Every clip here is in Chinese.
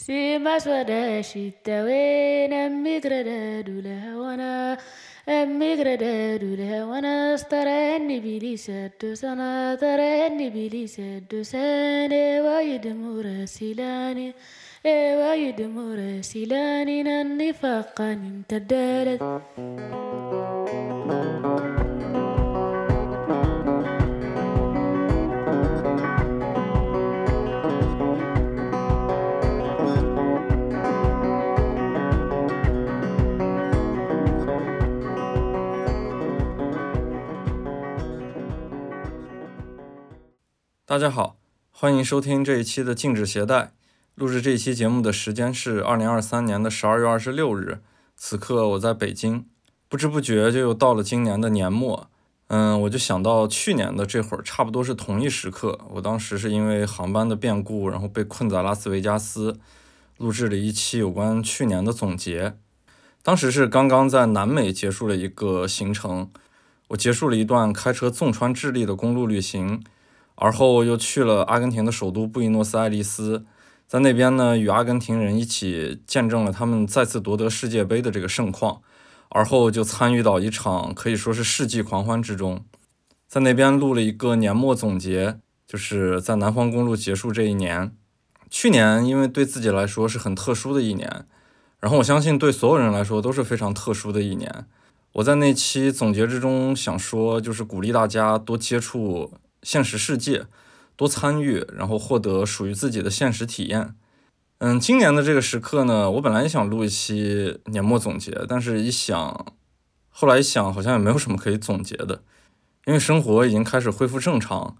سيما سودا شتاوين أمي كردا دولا وانا أمي كردا دولا وانا استراني بلي سدو سنة تراني بلي سدو سنة وايد مراسلاني وايد مراسلاني 大家好，欢迎收听这一期的禁止携带。录制这一期节目的时间是二零二三年的十二月二十六日，此刻我在北京。不知不觉就又到了今年的年末，嗯，我就想到去年的这会儿，差不多是同一时刻，我当时是因为航班的变故，然后被困在拉斯维加斯，录制了一期有关去年的总结。当时是刚刚在南美结束了一个行程，我结束了一段开车纵穿智利的公路旅行。而后又去了阿根廷的首都布宜诺斯艾利斯，在那边呢，与阿根廷人一起见证了他们再次夺得世界杯的这个盛况。而后就参与到一场可以说是世纪狂欢之中，在那边录了一个年末总结，就是在南方公路结束这一年。去年因为对自己来说是很特殊的一年，然后我相信对所有人来说都是非常特殊的一年。我在那期总结之中想说，就是鼓励大家多接触。现实世界，多参与，然后获得属于自己的现实体验。嗯，今年的这个时刻呢，我本来也想录一期年末总结，但是一想，后来一想，好像也没有什么可以总结的，因为生活已经开始恢复正常，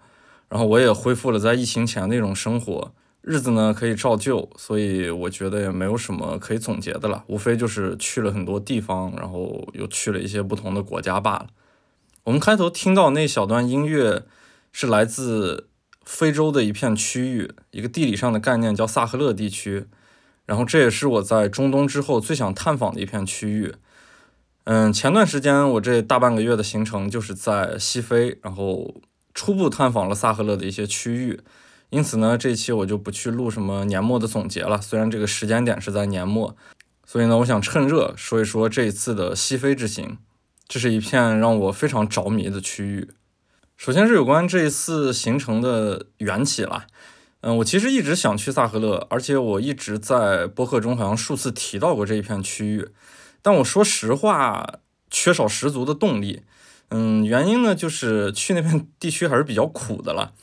然后我也恢复了在疫情前那种生活，日子呢可以照旧，所以我觉得也没有什么可以总结的了，无非就是去了很多地方，然后又去了一些不同的国家罢了。我们开头听到那小段音乐。是来自非洲的一片区域，一个地理上的概念叫萨赫勒地区。然后这也是我在中东之后最想探访的一片区域。嗯，前段时间我这大半个月的行程就是在西非，然后初步探访了萨赫勒的一些区域。因此呢，这期我就不去录什么年末的总结了。虽然这个时间点是在年末，所以呢，我想趁热说一说这一次的西非之行。这是一片让我非常着迷的区域。首先是有关这一次行程的缘起了，嗯，我其实一直想去萨赫勒，而且我一直在播客中好像数次提到过这一片区域，但我说实话，缺少十足的动力，嗯，原因呢就是去那片地区还是比较苦的了，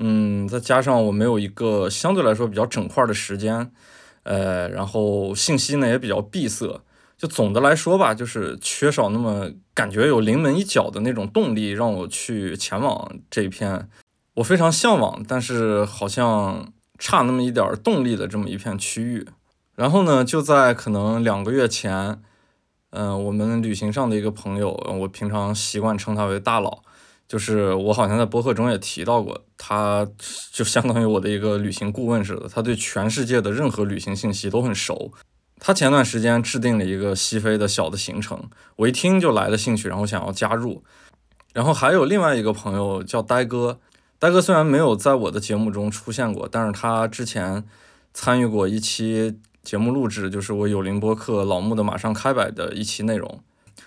嗯，再加上我没有一个相对来说比较整块的时间，呃，然后信息呢也比较闭塞。就总的来说吧，就是缺少那么感觉有临门一脚的那种动力，让我去前往这一片我非常向往，但是好像差那么一点动力的这么一片区域。然后呢，就在可能两个月前，嗯，我们旅行上的一个朋友，我平常习惯称他为大佬，就是我好像在博客中也提到过，他就相当于我的一个旅行顾问似的，他对全世界的任何旅行信息都很熟。他前段时间制定了一个西非的小的行程，我一听就来了兴趣，然后想要加入。然后还有另外一个朋友叫呆哥，呆哥虽然没有在我的节目中出现过，但是他之前参与过一期节目录制，就是我有林播客老木的马上开摆的一期内容。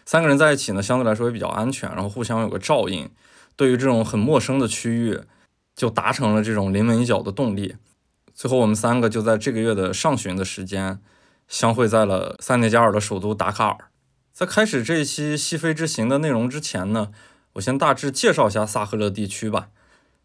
三个人在一起呢，相对来说也比较安全，然后互相有个照应。对于这种很陌生的区域，就达成了这种临门一脚的动力。最后我们三个就在这个月的上旬的时间。相会在了塞内加尔的首都达喀尔。在开始这一期西非之行的内容之前呢，我先大致介绍一下萨赫勒地区吧。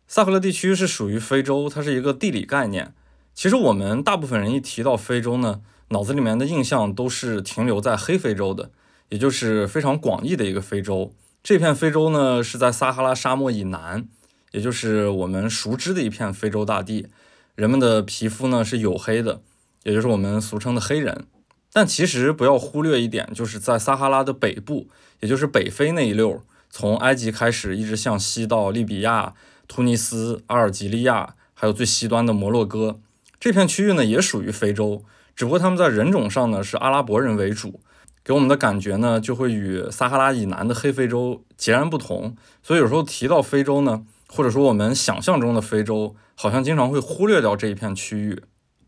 萨赫勒地区是属于非洲，它是一个地理概念。其实我们大部分人一提到非洲呢，脑子里面的印象都是停留在黑非洲的，也就是非常广义的一个非洲。这片非洲呢是在撒哈拉沙漠以南，也就是我们熟知的一片非洲大地。人们的皮肤呢是黝黑的。也就是我们俗称的黑人，但其实不要忽略一点，就是在撒哈拉的北部，也就是北非那一溜，从埃及开始一直向西到利比亚、突尼斯、阿尔及利亚，还有最西端的摩洛哥这片区域呢，也属于非洲，只不过他们在人种上呢是阿拉伯人为主，给我们的感觉呢就会与撒哈拉以南的黑非洲截然不同。所以有时候提到非洲呢，或者说我们想象中的非洲，好像经常会忽略掉这一片区域。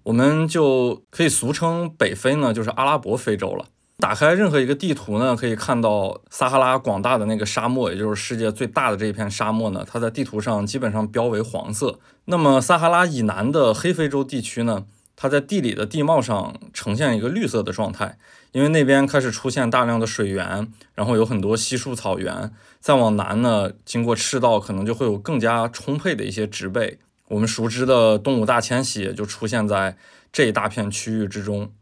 我们就可以俗称北非呢，就是阿拉伯非洲了。打开任何一个地图呢，可以看到撒哈拉广大的那个沙漠，也就是世界最大的这一片沙漠呢，它在地图上基本上标为黄色。那么撒哈拉以南的黑非洲地区呢，它在地理的地貌上呈现一个绿色的状态，因为那边开始出现大量的水源，然后有很多稀树草原。再往南呢，经过赤道，可能就会有更加充沛的一些植被。我们熟知的动物大迁徙就出现在这一大片区域之中。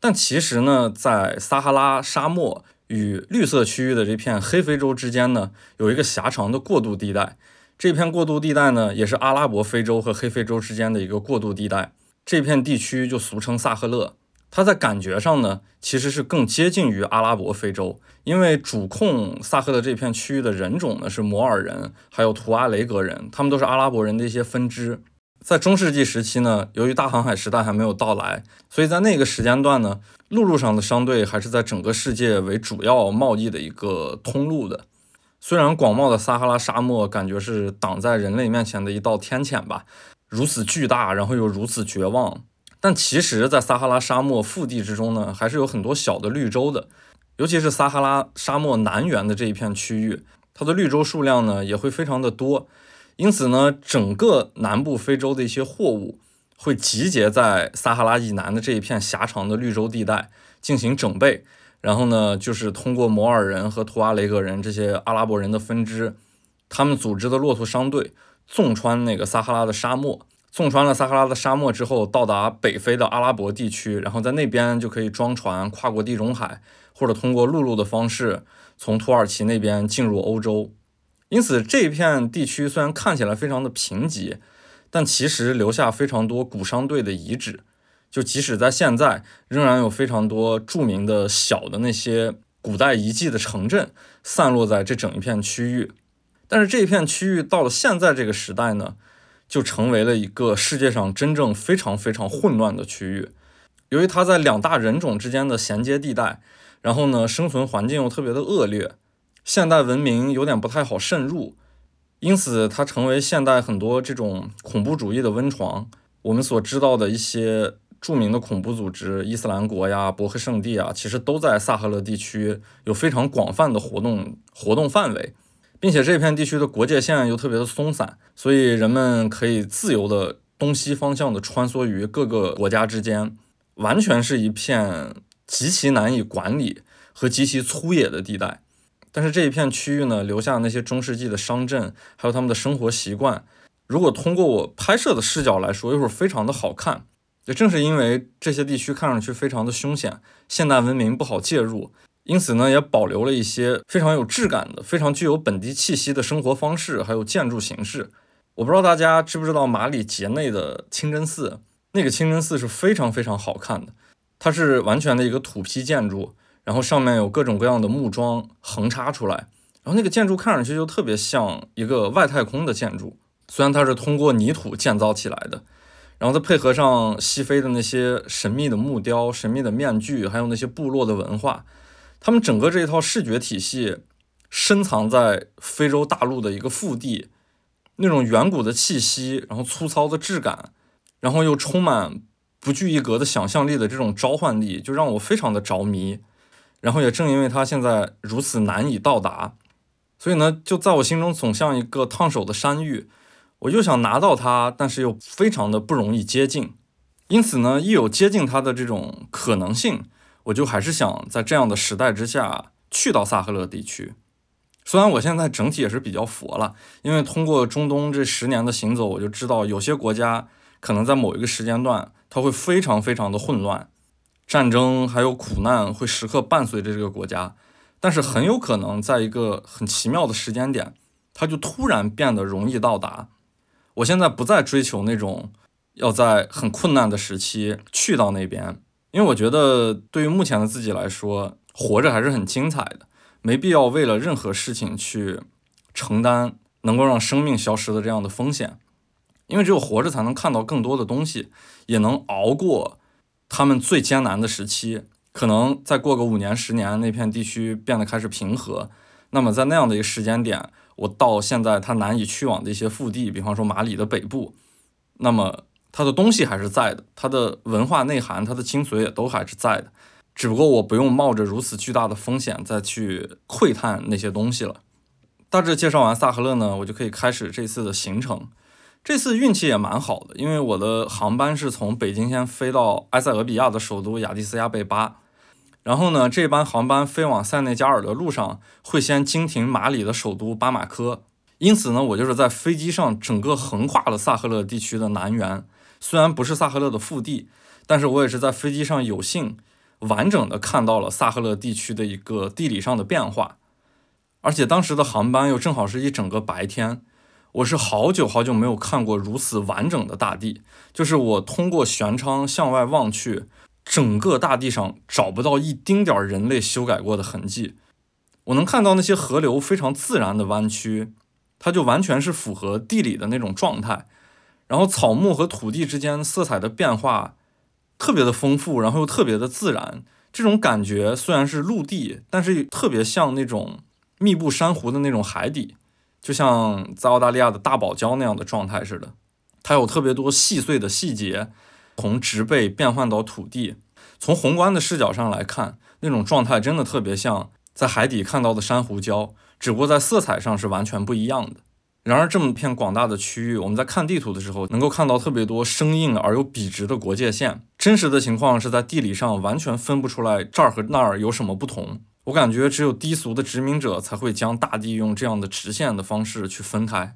但其实呢，在撒哈拉沙漠与绿色区域的这片黑非洲之间呢，有一个狭长的过渡地带。这片过渡地带呢，也是阿拉伯非洲和黑非洲之间的一个过渡地带。这片地区就俗称萨赫勒。它在感觉上呢，其实是更接近于阿拉伯非洲，因为主控萨赫的这片区域的人种呢是摩尔人，还有图阿雷格人，他们都是阿拉伯人的一些分支。在中世纪时期呢，由于大航海时代还没有到来，所以在那个时间段呢，陆路上的商队还是在整个世界为主要贸易的一个通路的。虽然广袤的撒哈拉沙漠感觉是挡在人类面前的一道天堑吧，如此巨大，然后又如此绝望，但其实，在撒哈拉沙漠腹地之中呢，还是有很多小的绿洲的，尤其是撒哈拉沙漠南缘的这一片区域，它的绿洲数量呢也会非常的多。因此呢，整个南部非洲的一些货物会集结在撒哈拉以南的这一片狭长的绿洲地带进行整备，然后呢，就是通过摩尔人和图阿雷格人这些阿拉伯人的分支，他们组织的骆驼商队，纵穿那个撒哈拉的沙漠，纵穿了撒哈拉的沙漠之后，到达北非的阿拉伯地区，然后在那边就可以装船跨过地中海，或者通过陆路的方式从土耳其那边进入欧洲。因此，这一片地区虽然看起来非常的贫瘠，但其实留下非常多古商队的遗址。就即使在现在，仍然有非常多著名的小的那些古代遗迹的城镇散落在这整一片区域。但是这一片区域到了现在这个时代呢，就成为了一个世界上真正非常非常混乱的区域。由于它在两大人种之间的衔接地带，然后呢，生存环境又特别的恶劣。现代文明有点不太好渗入，因此它成为现代很多这种恐怖主义的温床。我们所知道的一些著名的恐怖组织，伊斯兰国呀、博克圣地啊，其实都在萨赫勒地区有非常广泛的活动活动范围，并且这片地区的国界线又特别的松散，所以人们可以自由的东西方向的穿梭于各个国家之间，完全是一片极其难以管理和极其粗野的地带。但是这一片区域呢，留下那些中世纪的商镇，还有他们的生活习惯，如果通过我拍摄的视角来说，又是非常的好看。也正是因为这些地区看上去非常的凶险，现代文明不好介入，因此呢，也保留了一些非常有质感的、非常具有本地气息的生活方式，还有建筑形式。我不知道大家知不知道马里杰内的清真寺，那个清真寺是非常非常好看的，它是完全的一个土坯建筑。然后上面有各种各样的木桩横插出来，然后那个建筑看上去就特别像一个外太空的建筑，虽然它是通过泥土建造起来的，然后再配合上西非的那些神秘的木雕、神秘的面具，还有那些部落的文化，他们整个这一套视觉体系深藏在非洲大陆的一个腹地，那种远古的气息，然后粗糙的质感，然后又充满不拘一格的想象力的这种召唤力，就让我非常的着迷。然后也正因为它现在如此难以到达，所以呢，就在我心中总像一个烫手的山芋，我又想拿到它，但是又非常的不容易接近。因此呢，一有接近它的这种可能性，我就还是想在这样的时代之下去到萨赫勒地区。虽然我现在整体也是比较佛了，因为通过中东这十年的行走，我就知道有些国家可能在某一个时间段，它会非常非常的混乱。战争还有苦难会时刻伴随着这个国家，但是很有可能在一个很奇妙的时间点，它就突然变得容易到达。我现在不再追求那种要在很困难的时期去到那边，因为我觉得对于目前的自己来说，活着还是很精彩的，没必要为了任何事情去承担能够让生命消失的这样的风险，因为只有活着才能看到更多的东西，也能熬过。他们最艰难的时期，可能再过个五年、十年，那片地区变得开始平和。那么在那样的一个时间点，我到现在他难以去往的一些腹地，比方说马里的北部，那么它的东西还是在的，它的文化内涵、它的精髓也都还是在的，只不过我不用冒着如此巨大的风险再去窥探那些东西了。大致介绍完萨赫勒呢，我就可以开始这次的行程。这次运气也蛮好的，因为我的航班是从北京先飞到埃塞俄比亚的首都亚的斯亚贝巴，然后呢，这班航班飞往塞内加尔的路上会先经停马里的首都巴马科，因此呢，我就是在飞机上整个横跨了萨赫勒地区的南缘。虽然不是萨赫勒的腹地，但是我也是在飞机上有幸完整的看到了萨赫勒地区的一个地理上的变化。而且当时的航班又正好是一整个白天，我是好久好久没有看过如此完整的大地。就是我通过舷窗向外望去，整个大地上找不到一丁点儿人类修改过的痕迹。我能看到那些河流非常自然的弯曲，它就完全是符合地理的那种状态。然后草木和土地之间色彩的变化特别的丰富，然后又特别的自然。这种感觉虽然是陆地，但是特别像那种。密布珊瑚的那种海底，就像在澳大利亚的大堡礁那样的状态似的。它有特别多细碎的细节，从植被变换到土地。从宏观的视角上来看，那种状态真的特别像在海底看到的珊瑚礁，只不过在色彩上是完全不一样的。然而，这么片广大的区域，我们在看地图的时候，能够看到特别多生硬而又笔直的国界线。真实的情况是在地理上完全分不出来这儿和那儿有什么不同。我感觉只有低俗的殖民者才会将大地用这样的直线的方式去分开，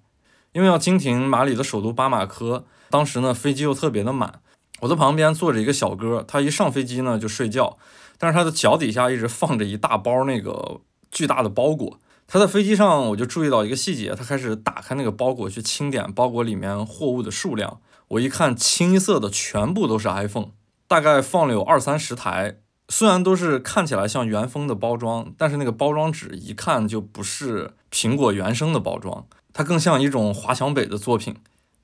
因为要经停马里的首都巴马科，当时呢飞机又特别的满，我的旁边坐着一个小哥，他一上飞机呢就睡觉，但是他的脚底下一直放着一大包那个巨大的包裹。他在飞机上我就注意到一个细节，他开始打开那个包裹去清点包裹里面货物的数量，我一看清一色的全部都是 iPhone，大概放了有二三十台。虽然都是看起来像原封的包装，但是那个包装纸一看就不是苹果原生的包装，它更像一种华强北的作品。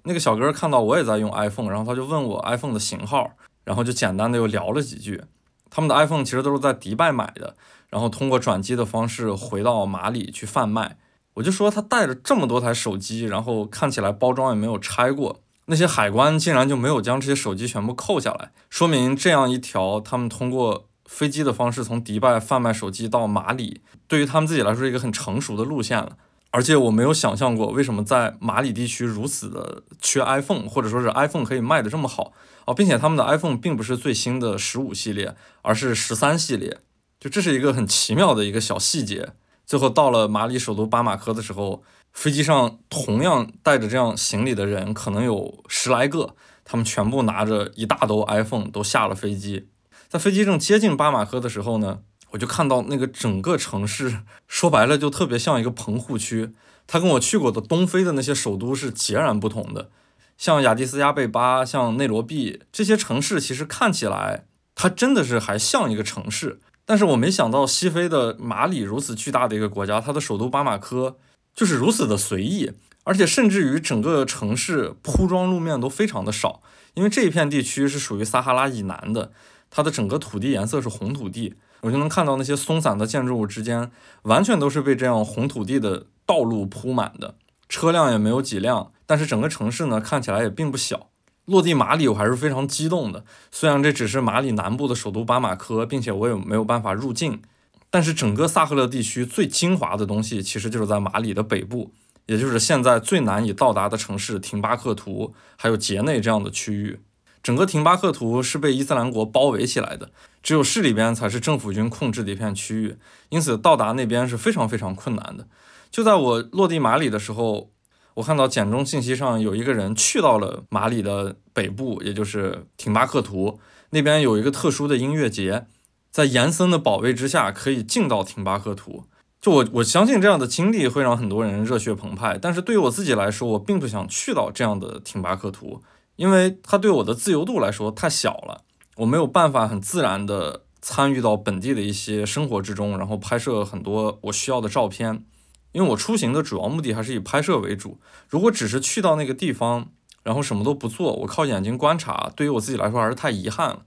那个小哥看到我也在用 iPhone，然后他就问我 iPhone 的型号，然后就简单的又聊了几句。他们的 iPhone 其实都是在迪拜买的，然后通过转机的方式回到马里去贩卖。我就说他带着这么多台手机，然后看起来包装也没有拆过。那些海关竟然就没有将这些手机全部扣下来，说明这样一条他们通过。飞机的方式从迪拜贩卖手机到马里，对于他们自己来说是一个很成熟的路线了。而且我没有想象过，为什么在马里地区如此的缺 iPhone，或者说是 iPhone 可以卖的这么好哦，并且他们的 iPhone 并不是最新的十五系列，而是十三系列。就这是一个很奇妙的一个小细节。最后到了马里首都巴马科的时候，飞机上同样带着这样行李的人可能有十来个，他们全部拿着一大兜 iPhone 都下了飞机。在飞机正接近巴马科的时候呢，我就看到那个整个城市，说白了就特别像一个棚户区。它跟我去过的东非的那些首都是截然不同的。像亚的斯亚贝巴、像内罗毕这些城市，其实看起来它真的是还像一个城市。但是我没想到西非的马里如此巨大的一个国家，它的首都巴马科就是如此的随意，而且甚至于整个城市铺装路面都非常的少，因为这一片地区是属于撒哈拉以南的。它的整个土地颜色是红土地，我就能看到那些松散的建筑物之间，完全都是被这样红土地的道路铺满的，车辆也没有几辆。但是整个城市呢，看起来也并不小。落地马里，我还是非常激动的。虽然这只是马里南部的首都巴马科，并且我也没有办法入境，但是整个萨赫勒地区最精华的东西，其实就是在马里的北部，也就是现在最难以到达的城市廷巴克图，还有杰内这样的区域。整个廷巴克图是被伊斯兰国包围起来的，只有市里边才是政府军控制的一片区域，因此到达那边是非常非常困难的。就在我落地马里的时候，我看到简中信息上有一个人去到了马里的北部，也就是廷巴克图那边有一个特殊的音乐节，在严森的保卫之下可以进到廷巴克图。就我我相信这样的经历会让很多人热血澎湃，但是对于我自己来说，我并不想去到这样的廷巴克图。因为它对我的自由度来说太小了，我没有办法很自然的参与到本地的一些生活之中，然后拍摄很多我需要的照片。因为我出行的主要目的还是以拍摄为主。如果只是去到那个地方，然后什么都不做，我靠眼睛观察，对于我自己来说还是太遗憾了。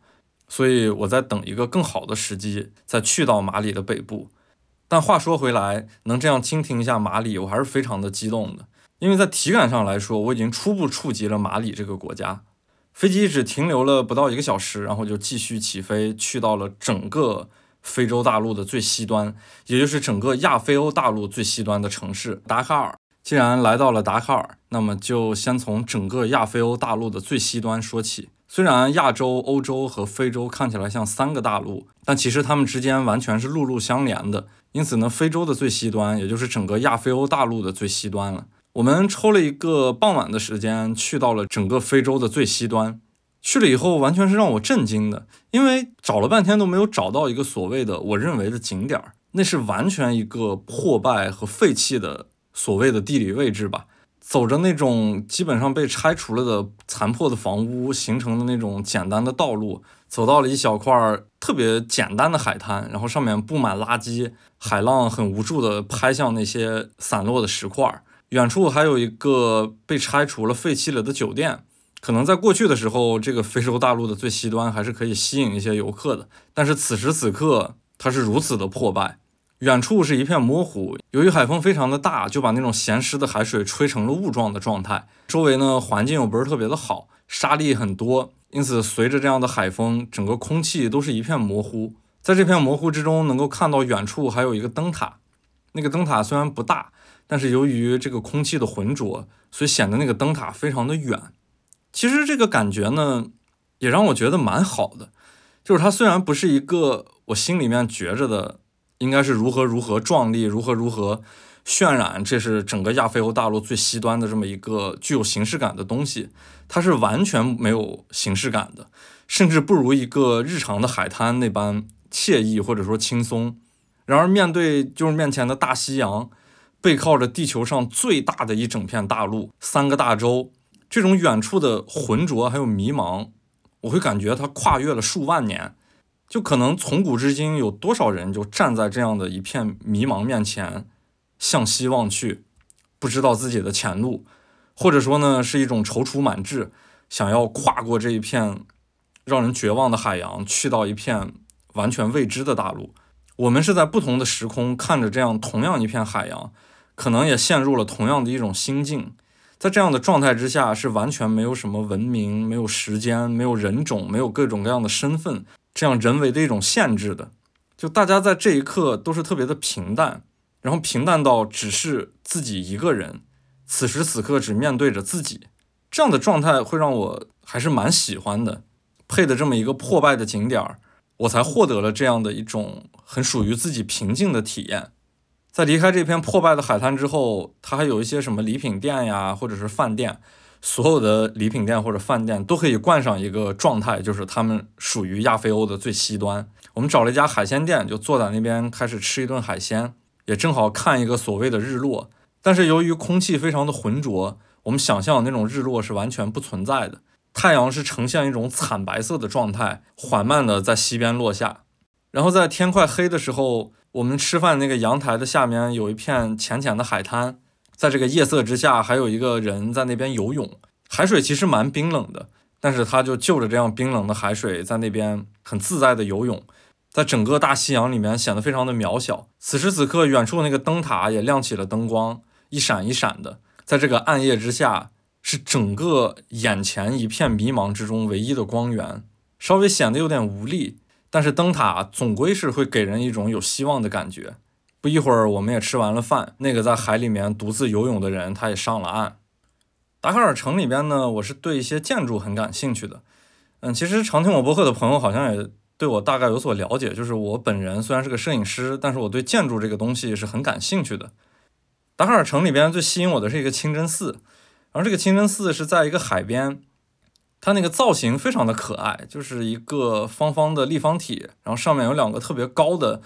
所以我在等一个更好的时机再去到马里的北部。但话说回来，能这样倾听一下马里，我还是非常的激动的。因为在体感上来说，我已经初步触及了马里这个国家。飞机只停留了不到一个小时，然后就继续起飞，去到了整个非洲大陆的最西端，也就是整个亚非欧大陆最西端的城市达喀尔。既然来到了达喀尔，那么就先从整个亚非欧大陆的最西端说起。虽然亚洲、欧洲和非洲看起来像三个大陆，但其实它们之间完全是陆路相连的。因此呢，非洲的最西端，也就是整个亚非欧大陆的最西端了。我们抽了一个傍晚的时间，去到了整个非洲的最西端。去了以后，完全是让我震惊的，因为找了半天都没有找到一个所谓的我认为的景点儿，那是完全一个破败和废弃的所谓的地理位置吧。走着那种基本上被拆除了的残破的房屋形成的那种简单的道路，走到了一小块特别简单的海滩，然后上面布满垃圾，海浪很无助地拍向那些散落的石块。远处还有一个被拆除了、废弃了的酒店，可能在过去的时候，这个非洲大陆的最西端还是可以吸引一些游客的。但是此时此刻，它是如此的破败，远处是一片模糊。由于海风非常的大，就把那种咸湿的海水吹成了雾状的状态。周围呢，环境又不是特别的好，沙粒很多，因此随着这样的海风，整个空气都是一片模糊。在这片模糊之中，能够看到远处还有一个灯塔，那个灯塔虽然不大。但是由于这个空气的浑浊，所以显得那个灯塔非常的远。其实这个感觉呢，也让我觉得蛮好的。就是它虽然不是一个我心里面觉着的应该是如何如何壮丽、如何如何渲染，这是整个亚非欧大陆最西端的这么一个具有形式感的东西，它是完全没有形式感的，甚至不如一个日常的海滩那般惬意或者说轻松。然而面对就是面前的大西洋。背靠着地球上最大的一整片大陆，三个大洲，这种远处的浑浊还有迷茫，我会感觉它跨越了数万年，就可能从古至今有多少人就站在这样的一片迷茫面前，向西望去，不知道自己的前路，或者说呢是一种踌躇满志，想要跨过这一片让人绝望的海洋，去到一片完全未知的大陆。我们是在不同的时空看着这样同样一片海洋。可能也陷入了同样的一种心境，在这样的状态之下，是完全没有什么文明、没有时间、没有人种、没有各种各样的身份，这样人为的一种限制的。就大家在这一刻都是特别的平淡，然后平淡到只是自己一个人，此时此刻只面对着自己，这样的状态会让我还是蛮喜欢的。配的这么一个破败的景点儿，我才获得了这样的一种很属于自己平静的体验。在离开这片破败的海滩之后，它还有一些什么礼品店呀，或者是饭店。所有的礼品店或者饭店都可以冠上一个状态，就是他们属于亚非欧的最西端。我们找了一家海鲜店，就坐在那边开始吃一顿海鲜，也正好看一个所谓的日落。但是由于空气非常的浑浊，我们想象那种日落是完全不存在的。太阳是呈现一种惨白色的状态，缓慢的在西边落下。然后在天快黑的时候。我们吃饭那个阳台的下面有一片浅浅的海滩，在这个夜色之下，还有一个人在那边游泳。海水其实蛮冰冷的，但是他就就着这样冰冷的海水在那边很自在的游泳，在整个大西洋里面显得非常的渺小。此时此刻，远处那个灯塔也亮起了灯光，一闪一闪的，在这个暗夜之下，是整个眼前一片迷茫之中唯一的光源，稍微显得有点无力。但是灯塔总归是会给人一种有希望的感觉。不一会儿，我们也吃完了饭。那个在海里面独自游泳的人，他也上了岸。达喀尔城里边呢，我是对一些建筑很感兴趣的。嗯，其实常听我播客的朋友好像也对我大概有所了解。就是我本人虽然是个摄影师，但是我对建筑这个东西是很感兴趣的。达喀尔城里边最吸引我的是一个清真寺，然后这个清真寺是在一个海边。它那个造型非常的可爱，就是一个方方的立方体，然后上面有两个特别高的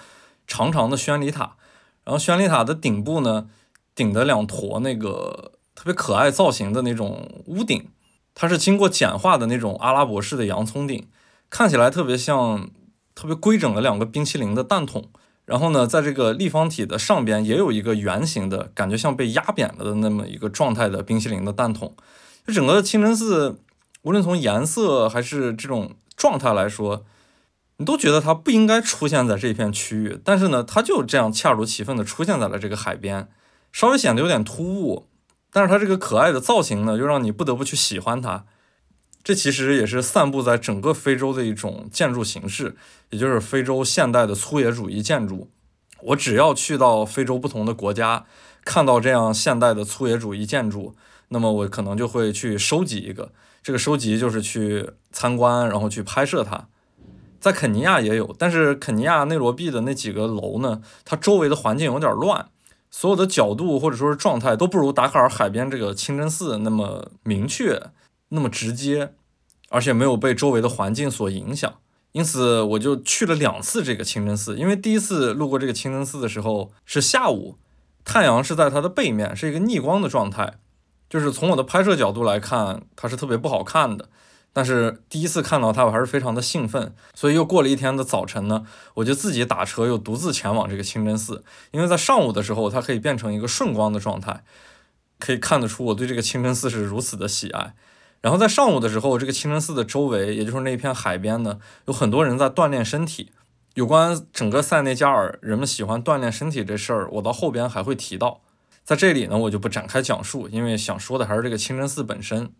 长长的宣礼塔，然后宣礼塔的顶部呢顶的两坨那个特别可爱造型的那种屋顶，它是经过简化的那种阿拉伯式的洋葱顶，看起来特别像特别规整的两个冰淇淋的蛋筒。然后呢，在这个立方体的上边也有一个圆形的感觉像被压扁了的那么一个状态的冰淇淋的蛋筒，就整个清真寺。无论从颜色还是这种状态来说，你都觉得它不应该出现在这片区域，但是呢，它就这样恰如其分的出现在了这个海边，稍微显得有点突兀，但是它这个可爱的造型呢，又让你不得不去喜欢它。这其实也是散布在整个非洲的一种建筑形式，也就是非洲现代的粗野主义建筑。我只要去到非洲不同的国家，看到这样现代的粗野主义建筑，那么我可能就会去收集一个。这个收集就是去参观，然后去拍摄它。在肯尼亚也有，但是肯尼亚内罗毕的那几个楼呢，它周围的环境有点乱，所有的角度或者说是状态都不如达喀尔海边这个清真寺那么明确、那么直接，而且没有被周围的环境所影响。因此，我就去了两次这个清真寺。因为第一次路过这个清真寺的时候是下午，太阳是在它的背面，是一个逆光的状态，就是从我的拍摄角度来看，它是特别不好看的。但是第一次看到它，我还是非常的兴奋。所以又过了一天的早晨呢，我就自己打车又独自前往这个清真寺。因为在上午的时候，它可以变成一个顺光的状态，可以看得出我对这个清真寺是如此的喜爱。然后在上午的时候，这个清真寺的周围，也就是那片海边呢，有很多人在锻炼身体。有关整个塞内加尔人们喜欢锻炼身体这事儿，我到后边还会提到。在这里呢，我就不展开讲述，因为想说的还是这个清真寺本身。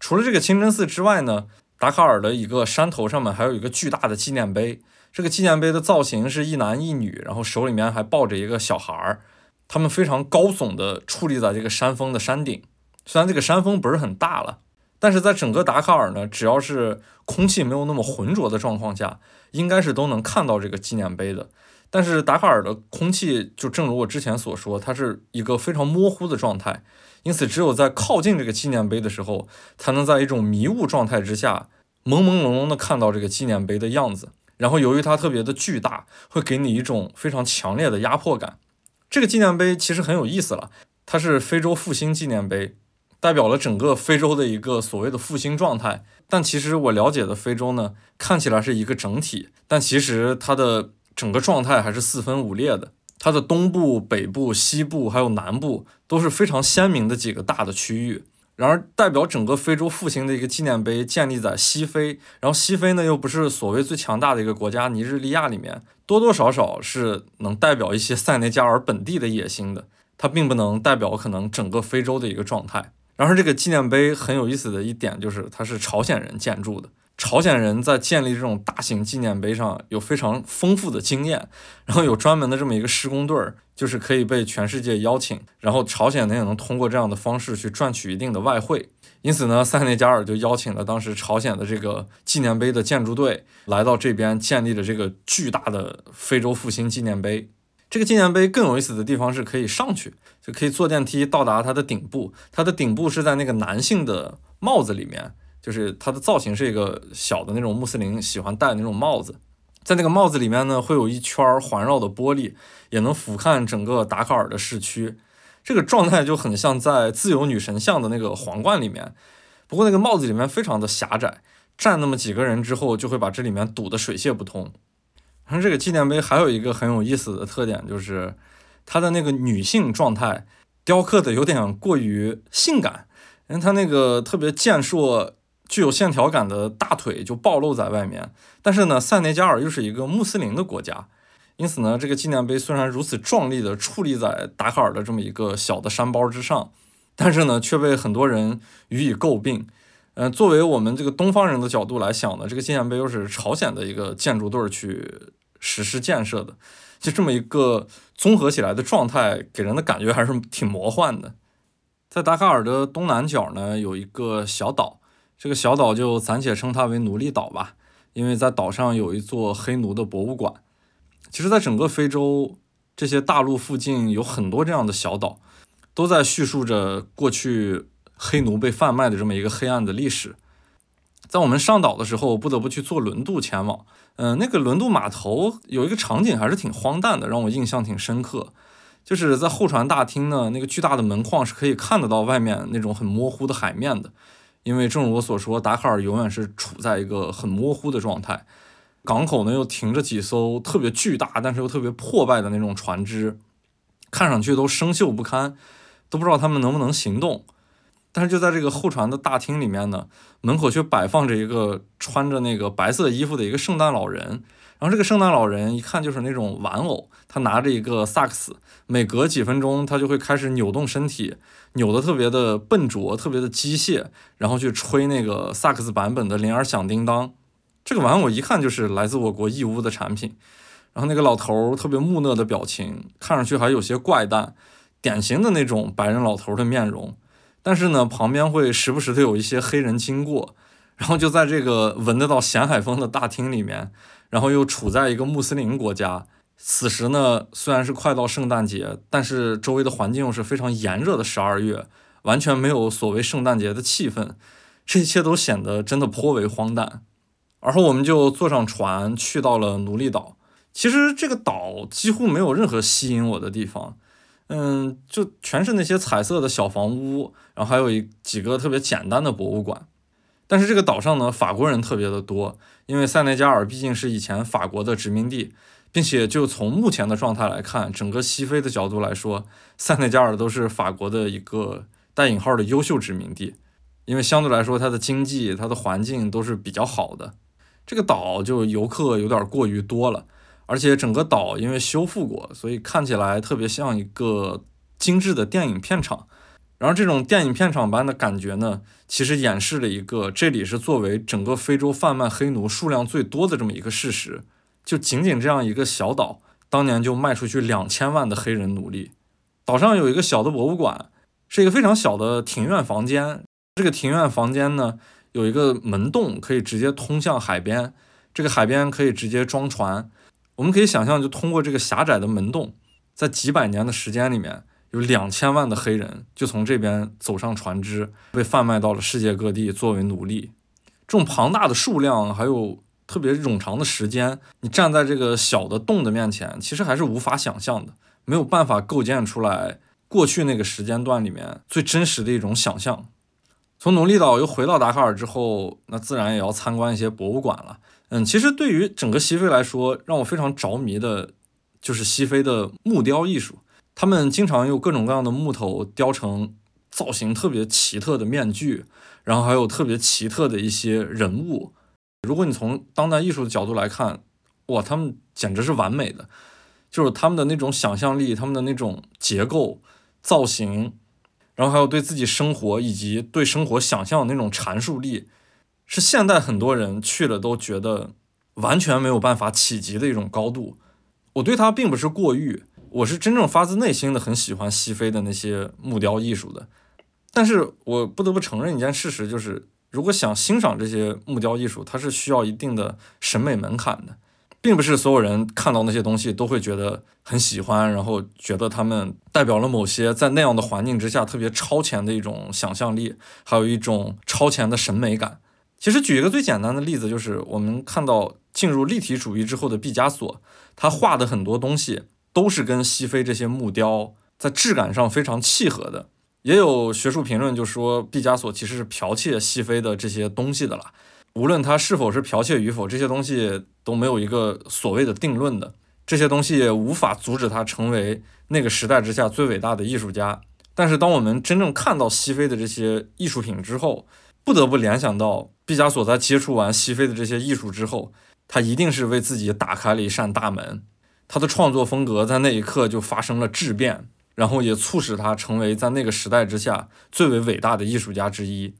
除了这个清真寺之外呢，达喀尔的一个山头上面还有一个巨大的纪念碑。这个纪念碑的造型是一男一女，然后手里面还抱着一个小孩儿，他们非常高耸的矗立在这个山峰的山顶。虽然这个山峰不是很大了。但是在整个达喀尔呢，只要是空气没有那么浑浊的状况下，应该是都能看到这个纪念碑的。但是达喀尔的空气就正如我之前所说，它是一个非常模糊的状态，因此只有在靠近这个纪念碑的时候，才能在一种迷雾状态之下，朦朦胧胧的看到这个纪念碑的样子。然后由于它特别的巨大，会给你一种非常强烈的压迫感。这个纪念碑其实很有意思了，它是非洲复兴纪念碑。代表了整个非洲的一个所谓的复兴状态，但其实我了解的非洲呢，看起来是一个整体，但其实它的整个状态还是四分五裂的。它的东部、北部、西部还有南部都是非常鲜明的几个大的区域。然而，代表整个非洲复兴的一个纪念碑建立在西非，然后西非呢又不是所谓最强大的一个国家尼日利亚里面，多多少少是能代表一些塞内加尔本地的野心的，它并不能代表可能整个非洲的一个状态。然后这个纪念碑很有意思的一点就是，它是朝鲜人建筑的。朝鲜人在建立这种大型纪念碑上有非常丰富的经验，然后有专门的这么一个施工队儿，就是可以被全世界邀请。然后朝鲜呢也能通过这样的方式去赚取一定的外汇。因此呢，塞内加尔就邀请了当时朝鲜的这个纪念碑的建筑队来到这边，建立了这个巨大的非洲复兴纪念碑。这个纪念碑更有意思的地方是可以上去，就可以坐电梯到达它的顶部。它的顶部是在那个男性的帽子里面，就是它的造型是一个小的那种穆斯林喜欢戴的那种帽子。在那个帽子里面呢，会有一圈环绕的玻璃，也能俯瞰整个达喀尔的市区。这个状态就很像在自由女神像的那个皇冠里面，不过那个帽子里面非常的狭窄，站那么几个人之后，就会把这里面堵得水泄不通。然后这个纪念碑还有一个很有意思的特点，就是它的那个女性状态雕刻的有点过于性感，因为它那个特别健硕、具有线条感的大腿就暴露在外面。但是呢，塞内加尔又是一个穆斯林的国家，因此呢，这个纪念碑虽然如此壮丽的矗立在达喀尔的这么一个小的山包之上，但是呢，却被很多人予以诟病。嗯，作为我们这个东方人的角度来想呢，这个纪念碑又是朝鲜的一个建筑队去。实施建设的，就这么一个综合起来的状态，给人的感觉还是挺魔幻的。在达喀尔的东南角呢，有一个小岛，这个小岛就暂且称它为奴隶岛吧，因为在岛上有一座黑奴的博物馆。其实，在整个非洲这些大陆附近，有很多这样的小岛，都在叙述着过去黑奴被贩卖的这么一个黑暗的历史。在我们上岛的时候，不得不去坐轮渡前往。嗯，那个轮渡码头有一个场景还是挺荒诞的，让我印象挺深刻。就是在候船大厅呢，那个巨大的门框是可以看得到外面那种很模糊的海面的。因为正如我所说，达喀尔永远是处在一个很模糊的状态。港口呢又停着几艘特别巨大但是又特别破败的那种船只，看上去都生锈不堪，都不知道他们能不能行动。但是就在这个候船的大厅里面呢，门口却摆放着一个穿着那个白色衣服的一个圣诞老人。然后这个圣诞老人一看就是那种玩偶，他拿着一个萨克斯，每隔几分钟他就会开始扭动身体，扭得特别的笨拙，特别的机械，然后去吹那个萨克斯版本的铃儿响叮当。这个玩偶一看就是来自我国义乌的产品。然后那个老头特别木讷的表情，看上去还有些怪诞，典型的那种白人老头的面容。但是呢，旁边会时不时的有一些黑人经过，然后就在这个闻得到咸海风的大厅里面，然后又处在一个穆斯林国家。此时呢，虽然是快到圣诞节，但是周围的环境又是非常炎热的十二月，完全没有所谓圣诞节的气氛，这一切都显得真的颇为荒诞。而后我们就坐上船去到了奴隶岛。其实这个岛几乎没有任何吸引我的地方，嗯，就全是那些彩色的小房屋，然后还有一几个特别简单的博物馆。但是这个岛上呢，法国人特别的多，因为塞内加尔毕竟是以前法国的殖民地，并且就从目前的状态来看，整个西非的角度来说，塞内加尔都是法国的一个带引号的优秀殖民地，因为相对来说它的经济、它的环境都是比较好的。这个岛就游客有点过于多了。而且整个岛因为修复过，所以看起来特别像一个精致的电影片场。然后这种电影片场般的感觉呢，其实演示了一个这里是作为整个非洲贩卖黑奴数量最多的这么一个事实。就仅仅这样一个小岛，当年就卖出去两千万的黑人奴隶。岛上有一个小的博物馆，是一个非常小的庭院房间。这个庭院房间呢，有一个门洞，可以直接通向海边。这个海边可以直接装船。我们可以想象，就通过这个狭窄的门洞，在几百年的时间里面，有两千万的黑人就从这边走上船只，被贩卖到了世界各地作为奴隶。这种庞大的数量，还有特别冗长的时间，你站在这个小的洞的面前，其实还是无法想象的，没有办法构建出来过去那个时间段里面最真实的一种想象。从奴隶岛又回到达喀尔之后，那自然也要参观一些博物馆了。嗯，其实对于整个西非来说，让我非常着迷的，就是西非的木雕艺术。他们经常用各种各样的木头雕成造型特别奇特的面具，然后还有特别奇特的一些人物。如果你从当代艺术的角度来看，哇，他们简直是完美的，就是他们的那种想象力，他们的那种结构、造型，然后还有对自己生活以及对生活想象的那种阐述力。是现代很多人去了都觉得完全没有办法企及的一种高度。我对它并不是过誉，我是真正发自内心的很喜欢西非的那些木雕艺术的。但是我不得不承认一件事实，就是如果想欣赏这些木雕艺术，它是需要一定的审美门槛的，并不是所有人看到那些东西都会觉得很喜欢，然后觉得他们代表了某些在那样的环境之下特别超前的一种想象力，还有一种超前的审美感。其实举一个最简单的例子，就是我们看到进入立体主义之后的毕加索，他画的很多东西都是跟西非这些木雕在质感上非常契合的。也有学术评论就说，毕加索其实是剽窃西非的这些东西的啦。无论他是否是剽窃与否，这些东西都没有一个所谓的定论的。这些东西也无法阻止他成为那个时代之下最伟大的艺术家。但是当我们真正看到西非的这些艺术品之后，不得不联想到。毕加索在接触完西非的这些艺术之后，他一定是为自己打开了一扇大门。他的创作风格在那一刻就发生了质变，然后也促使他成为在那个时代之下最为伟大的艺术家之一。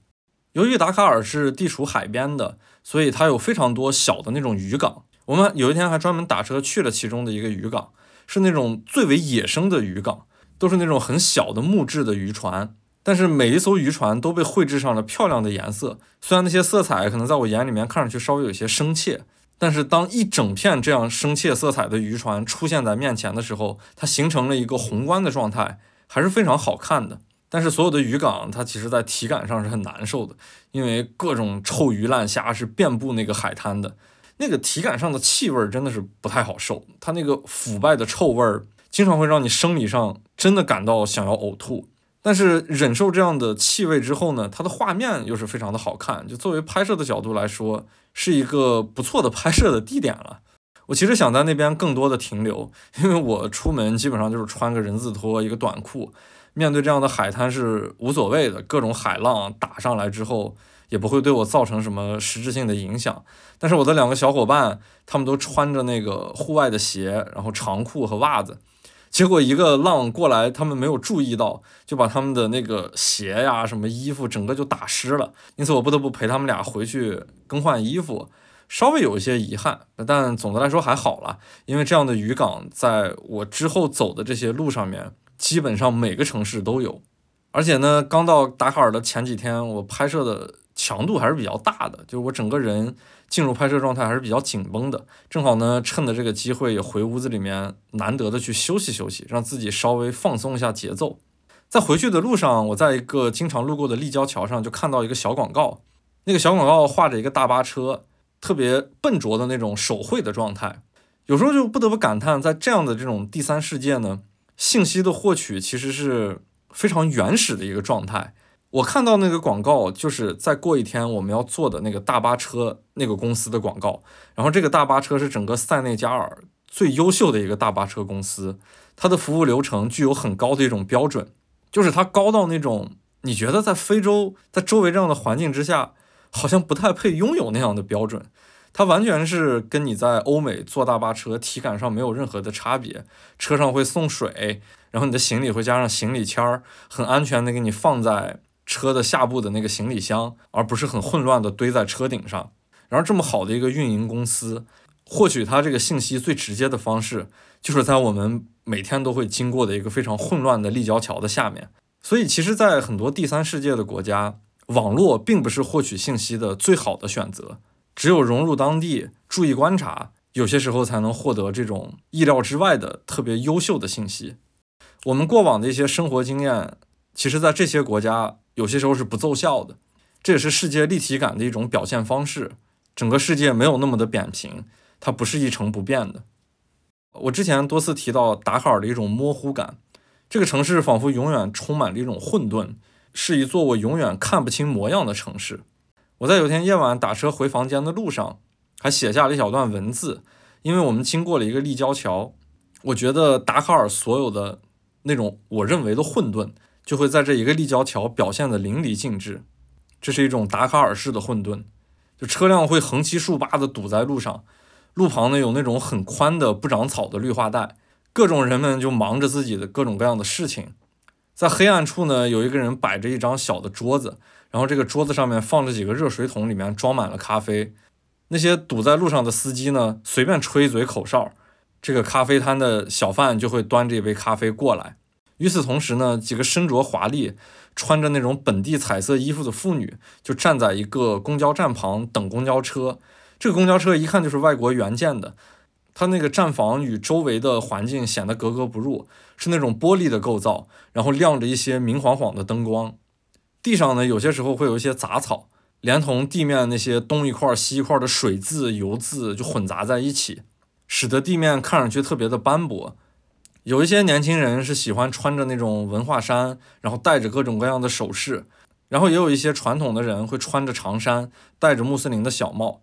由于达喀尔是地处海边的，所以它有非常多小的那种渔港。我们有一天还专门打车去了其中的一个渔港，是那种最为野生的渔港，都是那种很小的木质的渔船。但是每一艘渔船都被绘制上了漂亮的颜色，虽然那些色彩可能在我眼里面看上去稍微有些生怯，但是当一整片这样生怯色彩的渔船出现在面前的时候，它形成了一个宏观的状态，还是非常好看的。但是所有的渔港，它其实在体感上是很难受的，因为各种臭鱼烂虾是遍布那个海滩的，那个体感上的气味真的是不太好受，它那个腐败的臭味儿，经常会让你生理上真的感到想要呕吐。但是忍受这样的气味之后呢，它的画面又是非常的好看。就作为拍摄的角度来说，是一个不错的拍摄的地点了。我其实想在那边更多的停留，因为我出门基本上就是穿个人字拖，一个短裤。面对这样的海滩是无所谓的，各种海浪打上来之后也不会对我造成什么实质性的影响。但是我的两个小伙伴，他们都穿着那个户外的鞋，然后长裤和袜子。结果一个浪过来，他们没有注意到，就把他们的那个鞋呀、什么衣服整个就打湿了。因此我不得不陪他们俩回去更换衣服，稍微有一些遗憾，但总的来说还好了。因为这样的渔港，在我之后走的这些路上面，基本上每个城市都有。而且呢，刚到达喀尔的前几天，我拍摄的强度还是比较大的，就是我整个人。进入拍摄状态还是比较紧绷的，正好呢，趁着这个机会也回屋子里面，难得的去休息休息，让自己稍微放松一下节奏。在回去的路上，我在一个经常路过的立交桥上就看到一个小广告，那个小广告画着一个大巴车，特别笨拙的那种手绘的状态。有时候就不得不感叹，在这样的这种第三世界呢，信息的获取其实是非常原始的一个状态。我看到那个广告，就是再过一天我们要做的那个大巴车那个公司的广告。然后这个大巴车是整个塞内加尔最优秀的一个大巴车公司，它的服务流程具有很高的一种标准，就是它高到那种你觉得在非洲，在周围这样的环境之下，好像不太配拥有那样的标准。它完全是跟你在欧美坐大巴车体感上没有任何的差别。车上会送水，然后你的行李会加上行李签儿，很安全的给你放在。车的下部的那个行李箱，而不是很混乱的堆在车顶上。然后这么好的一个运营公司，获取它这个信息最直接的方式，就是在我们每天都会经过的一个非常混乱的立交桥的下面。所以，其实，在很多第三世界的国家，网络并不是获取信息的最好的选择。只有融入当地，注意观察，有些时候才能获得这种意料之外的特别优秀的信息。我们过往的一些生活经验，其实在这些国家。有些时候是不奏效的，这也是世界立体感的一种表现方式。整个世界没有那么的扁平，它不是一成不变的。我之前多次提到达喀尔的一种模糊感，这个城市仿佛永远充满着一种混沌，是一座我永远看不清模样的城市。我在有天夜晚打车回房间的路上，还写下了一小段文字，因为我们经过了一个立交桥，我觉得达喀尔所有的那种我认为的混沌。就会在这一个立交桥表现的淋漓尽致，这是一种达喀尔式的混沌，就车辆会横七竖八的堵在路上，路旁呢有那种很宽的不长草的绿化带，各种人们就忙着自己的各种各样的事情，在黑暗处呢有一个人摆着一张小的桌子，然后这个桌子上面放着几个热水桶，里面装满了咖啡，那些堵在路上的司机呢随便吹一嘴口哨，这个咖啡摊的小贩就会端着一杯咖啡过来。与此同时呢，几个身着华丽、穿着那种本地彩色衣服的妇女就站在一个公交站旁等公交车。这个公交车一看就是外国援建的，它那个站房与周围的环境显得格格不入，是那种玻璃的构造，然后亮着一些明晃晃的灯光。地上呢，有些时候会有一些杂草，连同地面那些东一块西一块的水渍、油渍就混杂在一起，使得地面看上去特别的斑驳。有一些年轻人是喜欢穿着那种文化衫，然后戴着各种各样的首饰，然后也有一些传统的人会穿着长衫，戴着穆斯林的小帽，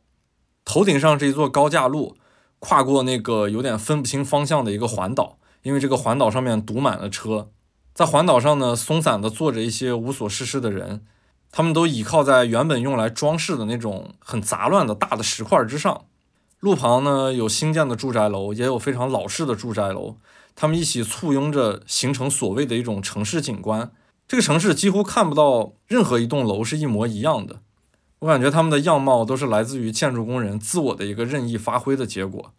头顶上是一座高架路，跨过那个有点分不清方向的一个环岛，因为这个环岛上面堵满了车，在环岛上呢，松散的坐着一些无所事事的人，他们都倚靠在原本用来装饰的那种很杂乱的大的石块之上，路旁呢有新建的住宅楼，也有非常老式的住宅楼。他们一起簇拥着，形成所谓的一种城市景观。这个城市几乎看不到任何一栋楼是一模一样的。我感觉他们的样貌都是来自于建筑工人自我的一个任意发挥的结果。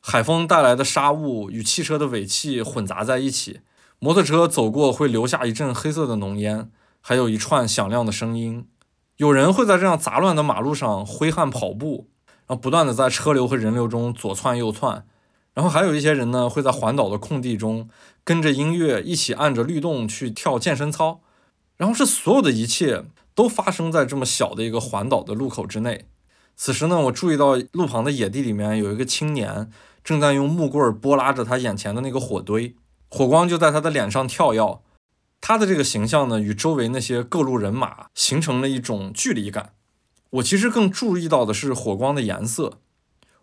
海风带来的沙雾与汽车的尾气混杂在一起，摩托车走过会留下一阵黑色的浓烟，还有一串响亮的声音。有人会在这样杂乱的马路上挥汗跑步，然后不断的在车流和人流中左窜右窜。然后还有一些人呢，会在环岛的空地中跟着音乐一起按着律动去跳健身操。然后这所有的一切都发生在这么小的一个环岛的路口之内。此时呢，我注意到路旁的野地里面有一个青年正在用木棍拨拉着他眼前的那个火堆，火光就在他的脸上跳跃。他的这个形象呢，与周围那些各路人马形成了一种距离感。我其实更注意到的是火光的颜色。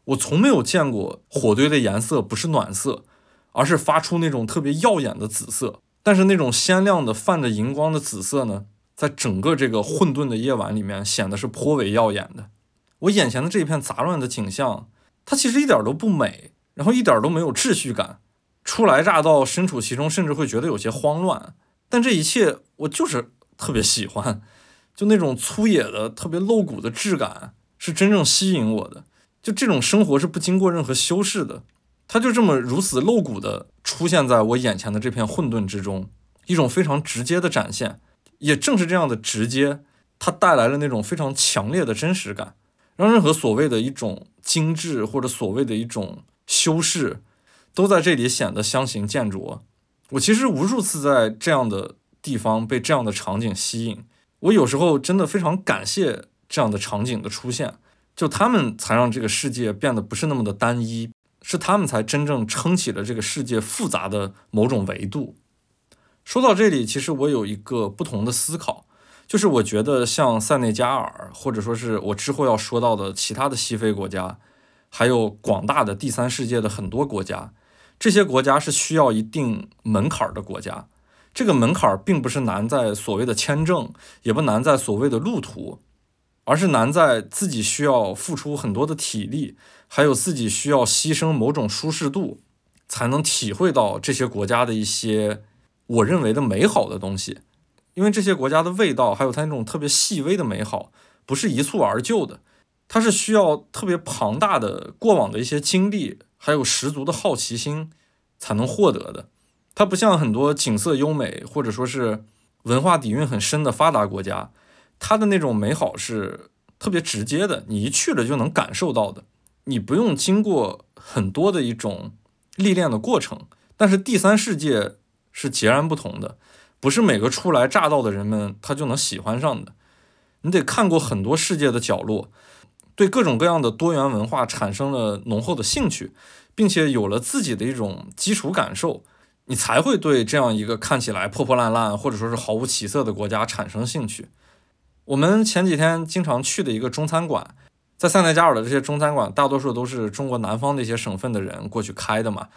我从没有见过火堆的颜色不是暖色，而是发出那种特别耀眼的紫色。但是那种鲜亮的泛着荧光的紫色呢，在整个这个混沌的夜晚里面显得是颇为耀眼的。我眼前的这一片杂乱的景象，它其实一点都不美，然后一点都没有秩序感。初来乍到，身处其中，甚至会觉得有些慌乱。但这一切，我就是特别喜欢，就那种粗野的、特别露骨的质感，是真正吸引我的。就这种生活是不经过任何修饰的，它就这么如此露骨的出现在我眼前的这片混沌之中，一种非常直接的展现。也正是这样的直接，它带来了那种非常强烈的真实感，让任何所谓的一种精致或者所谓的一种修饰。都在这里显得相形见绌。我其实无数次在这样的地方被这样的场景吸引。我有时候真的非常感谢这样的场景的出现，就他们才让这个世界变得不是那么的单一，是他们才真正撑起了这个世界复杂的某种维度。说到这里，其实我有一个不同的思考，就是我觉得像塞内加尔，或者说是我之后要说到的其他的西非国家，还有广大的第三世界的很多国家。这些国家是需要一定门槛的国家，这个门槛并不是难在所谓的签证，也不难在所谓的路途，而是难在自己需要付出很多的体力，还有自己需要牺牲某种舒适度，才能体会到这些国家的一些我认为的美好的东西。因为这些国家的味道，还有它那种特别细微的美好，不是一蹴而就的，它是需要特别庞大的过往的一些经历。还有十足的好奇心才能获得的，它不像很多景色优美或者说是文化底蕴很深的发达国家，它的那种美好是特别直接的，你一去了就能感受到的，你不用经过很多的一种历练的过程。但是第三世界是截然不同的，不是每个初来乍到的人们他就能喜欢上的，你得看过很多世界的角落。对各种各样的多元文化产生了浓厚的兴趣，并且有了自己的一种基础感受，你才会对这样一个看起来破破烂烂或者说是毫无起色的国家产生兴趣。我们前几天经常去的一个中餐馆，在塞内加尔的这些中餐馆，大多数都是中国南方的一些省份的人过去开的嘛。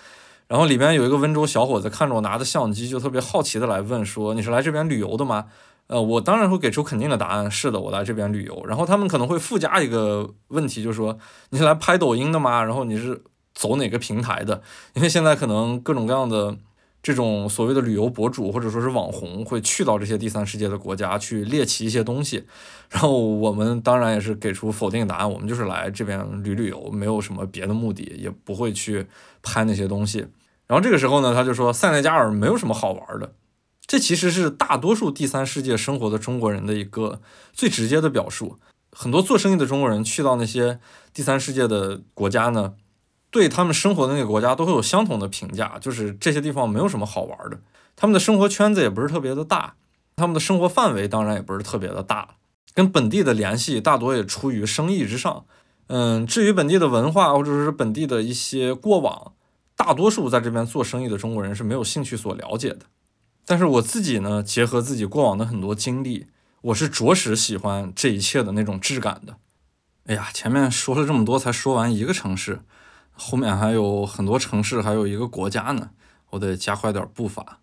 然后里边有一个温州小伙子看着我拿的相机，就特别好奇的来问说：“你是来这边旅游的吗？”呃，我当然会给出肯定的答案，是的，我来这边旅游。然后他们可能会附加一个问题，就是说你是来拍抖音的吗？然后你是走哪个平台的？因为现在可能各种各样的这种所谓的旅游博主或者说是网红会去到这些第三世界的国家去猎奇一些东西。然后我们当然也是给出否定答案，我们就是来这边旅旅游，没有什么别的目的，也不会去拍那些东西。然后这个时候呢，他就说塞内加尔没有什么好玩的。这其实是大多数第三世界生活的中国人的一个最直接的表述。很多做生意的中国人去到那些第三世界的国家呢，对他们生活的那个国家都会有相同的评价，就是这些地方没有什么好玩的。他们的生活圈子也不是特别的大，他们的生活范围当然也不是特别的大，跟本地的联系大多也出于生意之上。嗯，至于本地的文化或者是本地的一些过往，大多数在这边做生意的中国人是没有兴趣所了解的。但是我自己呢，结合自己过往的很多经历，我是着实喜欢这一切的那种质感的。哎呀，前面说了这么多，才说完一个城市，后面还有很多城市，还有一个国家呢，我得加快点步伐。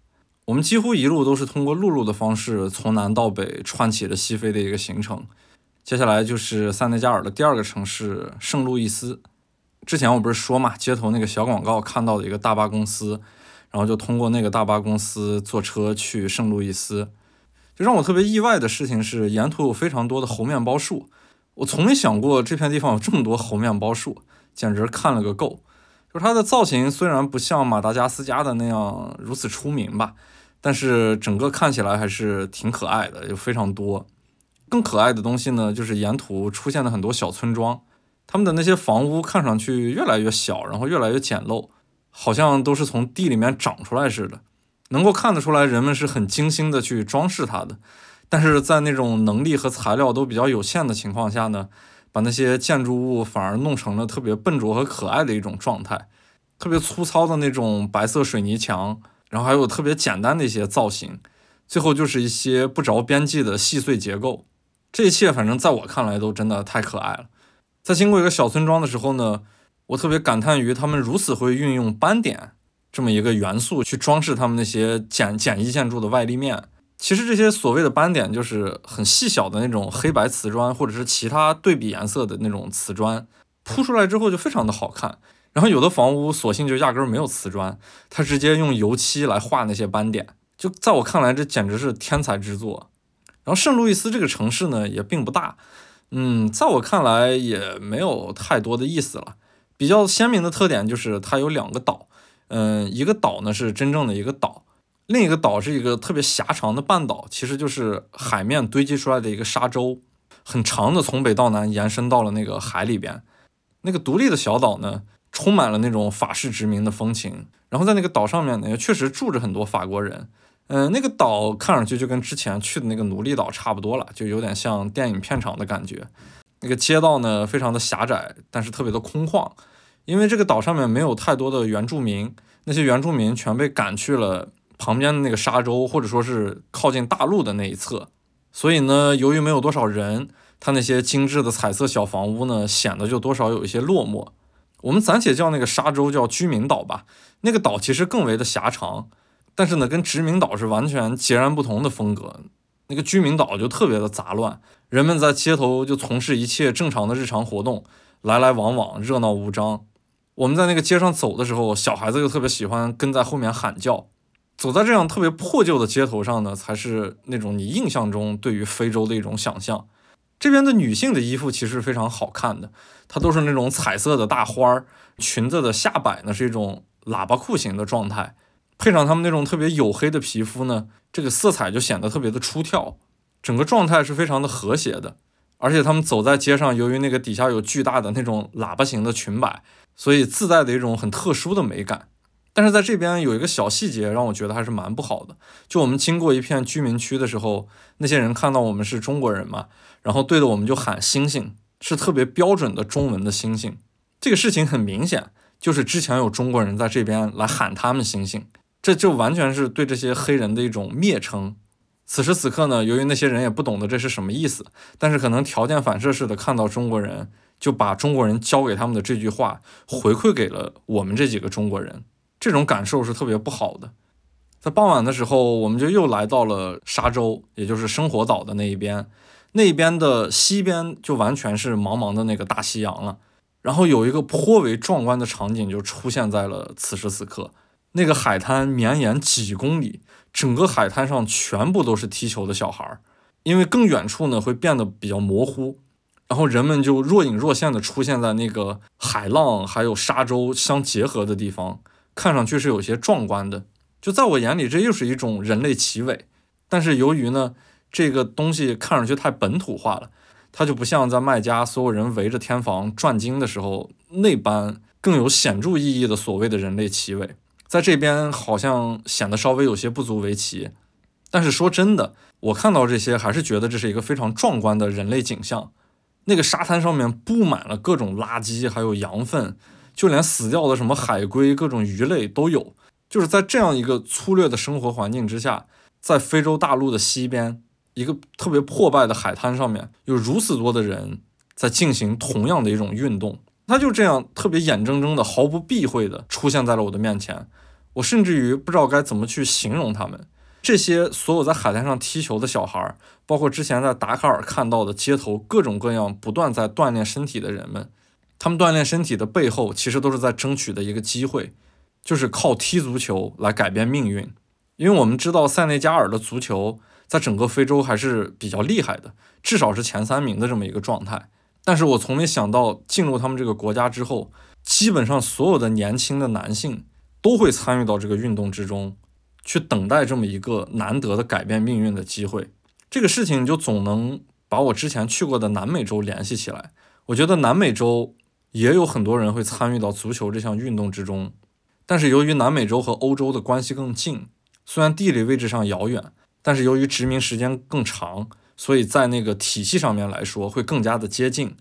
我们几乎一路都是通过陆路的方式从南到北串起了西非的一个行程。接下来就是塞内加尔的第二个城市圣路易斯。之前我不是说嘛，街头那个小广告看到的一个大巴公司。然后就通过那个大巴公司坐车去圣路易斯，就让我特别意外的事情是，沿途有非常多的猴面包树。我从没想过这片地方有这么多猴面包树，简直看了个够。就是它的造型虽然不像马达加斯加的那样如此出名吧，但是整个看起来还是挺可爱的，有非常多。更可爱的东西呢，就是沿途出现的很多小村庄，他们的那些房屋看上去越来越小，然后越来越简陋。好像都是从地里面长出来似的，能够看得出来人们是很精心的去装饰它的，但是在那种能力和材料都比较有限的情况下呢，把那些建筑物反而弄成了特别笨拙和可爱的一种状态，特别粗糙的那种白色水泥墙，然后还有特别简单的一些造型，最后就是一些不着边际的细碎结构，这一切反正在我看来都真的太可爱了。在经过一个小村庄的时候呢。我特别感叹于他们如此会运用斑点这么一个元素去装饰他们那些简简易建筑的外立面。其实这些所谓的斑点就是很细小的那种黑白瓷砖，或者是其他对比颜色的那种瓷砖，铺出来之后就非常的好看。然后有的房屋索性就压根儿没有瓷砖，它直接用油漆来画那些斑点，就在我看来这简直是天才之作。然后圣路易斯这个城市呢也并不大，嗯，在我看来也没有太多的意思了。比较鲜明的特点就是它有两个岛，嗯，一个岛呢是真正的一个岛。另一个岛是一个特别狭长的半岛，其实就是海面堆积出来的一个沙洲，很长的从北到南延伸到了那个海里边。那个独立的小岛呢，充满了那种法式殖民的风情。然后在那个岛上面呢，也确实住着很多法国人。嗯，那个岛看上去就跟之前去的那个奴隶岛差不多了，就有点像电影片场的感觉。那个街道呢，非常的狭窄，但是特别的空旷，因为这个岛上面没有太多的原住民，那些原住民全被赶去了。旁边的那个沙洲，或者说是靠近大陆的那一侧，所以呢，由于没有多少人，它那些精致的彩色小房屋呢，显得就多少有一些落寞。我们暂且叫那个沙洲叫居民岛吧。那个岛其实更为的狭长，但是呢，跟殖民岛是完全截然不同的风格。那个居民岛就特别的杂乱，人们在街头就从事一切正常的日常活动，来来往往，热闹无章。我们在那个街上走的时候，小孩子就特别喜欢跟在后面喊叫。走在这样特别破旧的街头上呢，才是那种你印象中对于非洲的一种想象。这边的女性的衣服其实非常好看的，它都是那种彩色的大花儿，裙子的下摆呢是一种喇叭裤型的状态，配上她们那种特别黝黑的皮肤呢，这个色彩就显得特别的出挑，整个状态是非常的和谐的。而且她们走在街上，由于那个底下有巨大的那种喇叭型的裙摆，所以自带的一种很特殊的美感。但是在这边有一个小细节让我觉得还是蛮不好的，就我们经过一片居民区的时候，那些人看到我们是中国人嘛，然后对着我们就喊“星星”，是特别标准的中文的“星星”。这个事情很明显就是之前有中国人在这边来喊他们“星星”，这就完全是对这些黑人的一种蔑称。此时此刻呢，由于那些人也不懂得这是什么意思，但是可能条件反射似的看到中国人，就把中国人教给他们的这句话回馈给了我们这几个中国人。这种感受是特别不好的。在傍晚的时候，我们就又来到了沙洲，也就是生活岛的那一边。那边的西边就完全是茫茫的那个大西洋了。然后有一个颇为壮观的场景就出现在了此时此刻。那个海滩绵延几公里，整个海滩上全部都是踢球的小孩儿。因为更远处呢会变得比较模糊，然后人们就若隐若现的出现在那个海浪还有沙洲相结合的地方。看上去是有些壮观的，就在我眼里，这又是一种人类奇伟。但是由于呢，这个东西看上去太本土化了，它就不像在麦加所有人围着天房转经的时候那般更有显著意义的所谓的人类奇伟，在这边好像显得稍微有些不足为奇。但是说真的，我看到这些还是觉得这是一个非常壮观的人类景象。那个沙滩上面布满了各种垃圾，还有羊粪。就连死掉的什么海龟、各种鱼类都有。就是在这样一个粗略的生活环境之下，在非洲大陆的西边，一个特别破败的海滩上面，有如此多的人在进行同样的一种运动。他就这样特别眼睁睁的、毫不避讳的出现在了我的面前。我甚至于不知道该怎么去形容他们。这些所有在海滩上踢球的小孩，包括之前在达喀尔看到的街头各种各样不断在锻炼身体的人们。他们锻炼身体的背后，其实都是在争取的一个机会，就是靠踢足球来改变命运。因为我们知道塞内加尔的足球在整个非洲还是比较厉害的，至少是前三名的这么一个状态。但是我从没想到，进入他们这个国家之后，基本上所有的年轻的男性都会参与到这个运动之中，去等待这么一个难得的改变命运的机会。这个事情就总能把我之前去过的南美洲联系起来。我觉得南美洲。也有很多人会参与到足球这项运动之中，但是由于南美洲和欧洲的关系更近，虽然地理位置上遥远，但是由于殖民时间更长，所以在那个体系上面来说会更加的接近，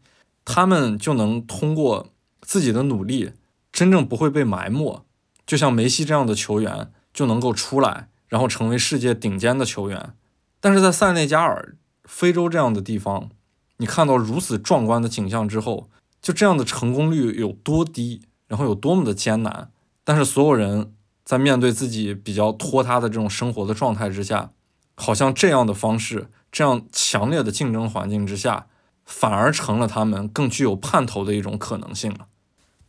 他们就能通过自己的努力，真正不会被埋没。就像梅西这样的球员就能够出来，然后成为世界顶尖的球员。但是在塞内加尔、非洲这样的地方，你看到如此壮观的景象之后。就这样的成功率有多低，然后有多么的艰难，但是所有人在面对自己比较拖沓的这种生活的状态之下，好像这样的方式，这样强烈的竞争环境之下，反而成了他们更具有盼头的一种可能性了。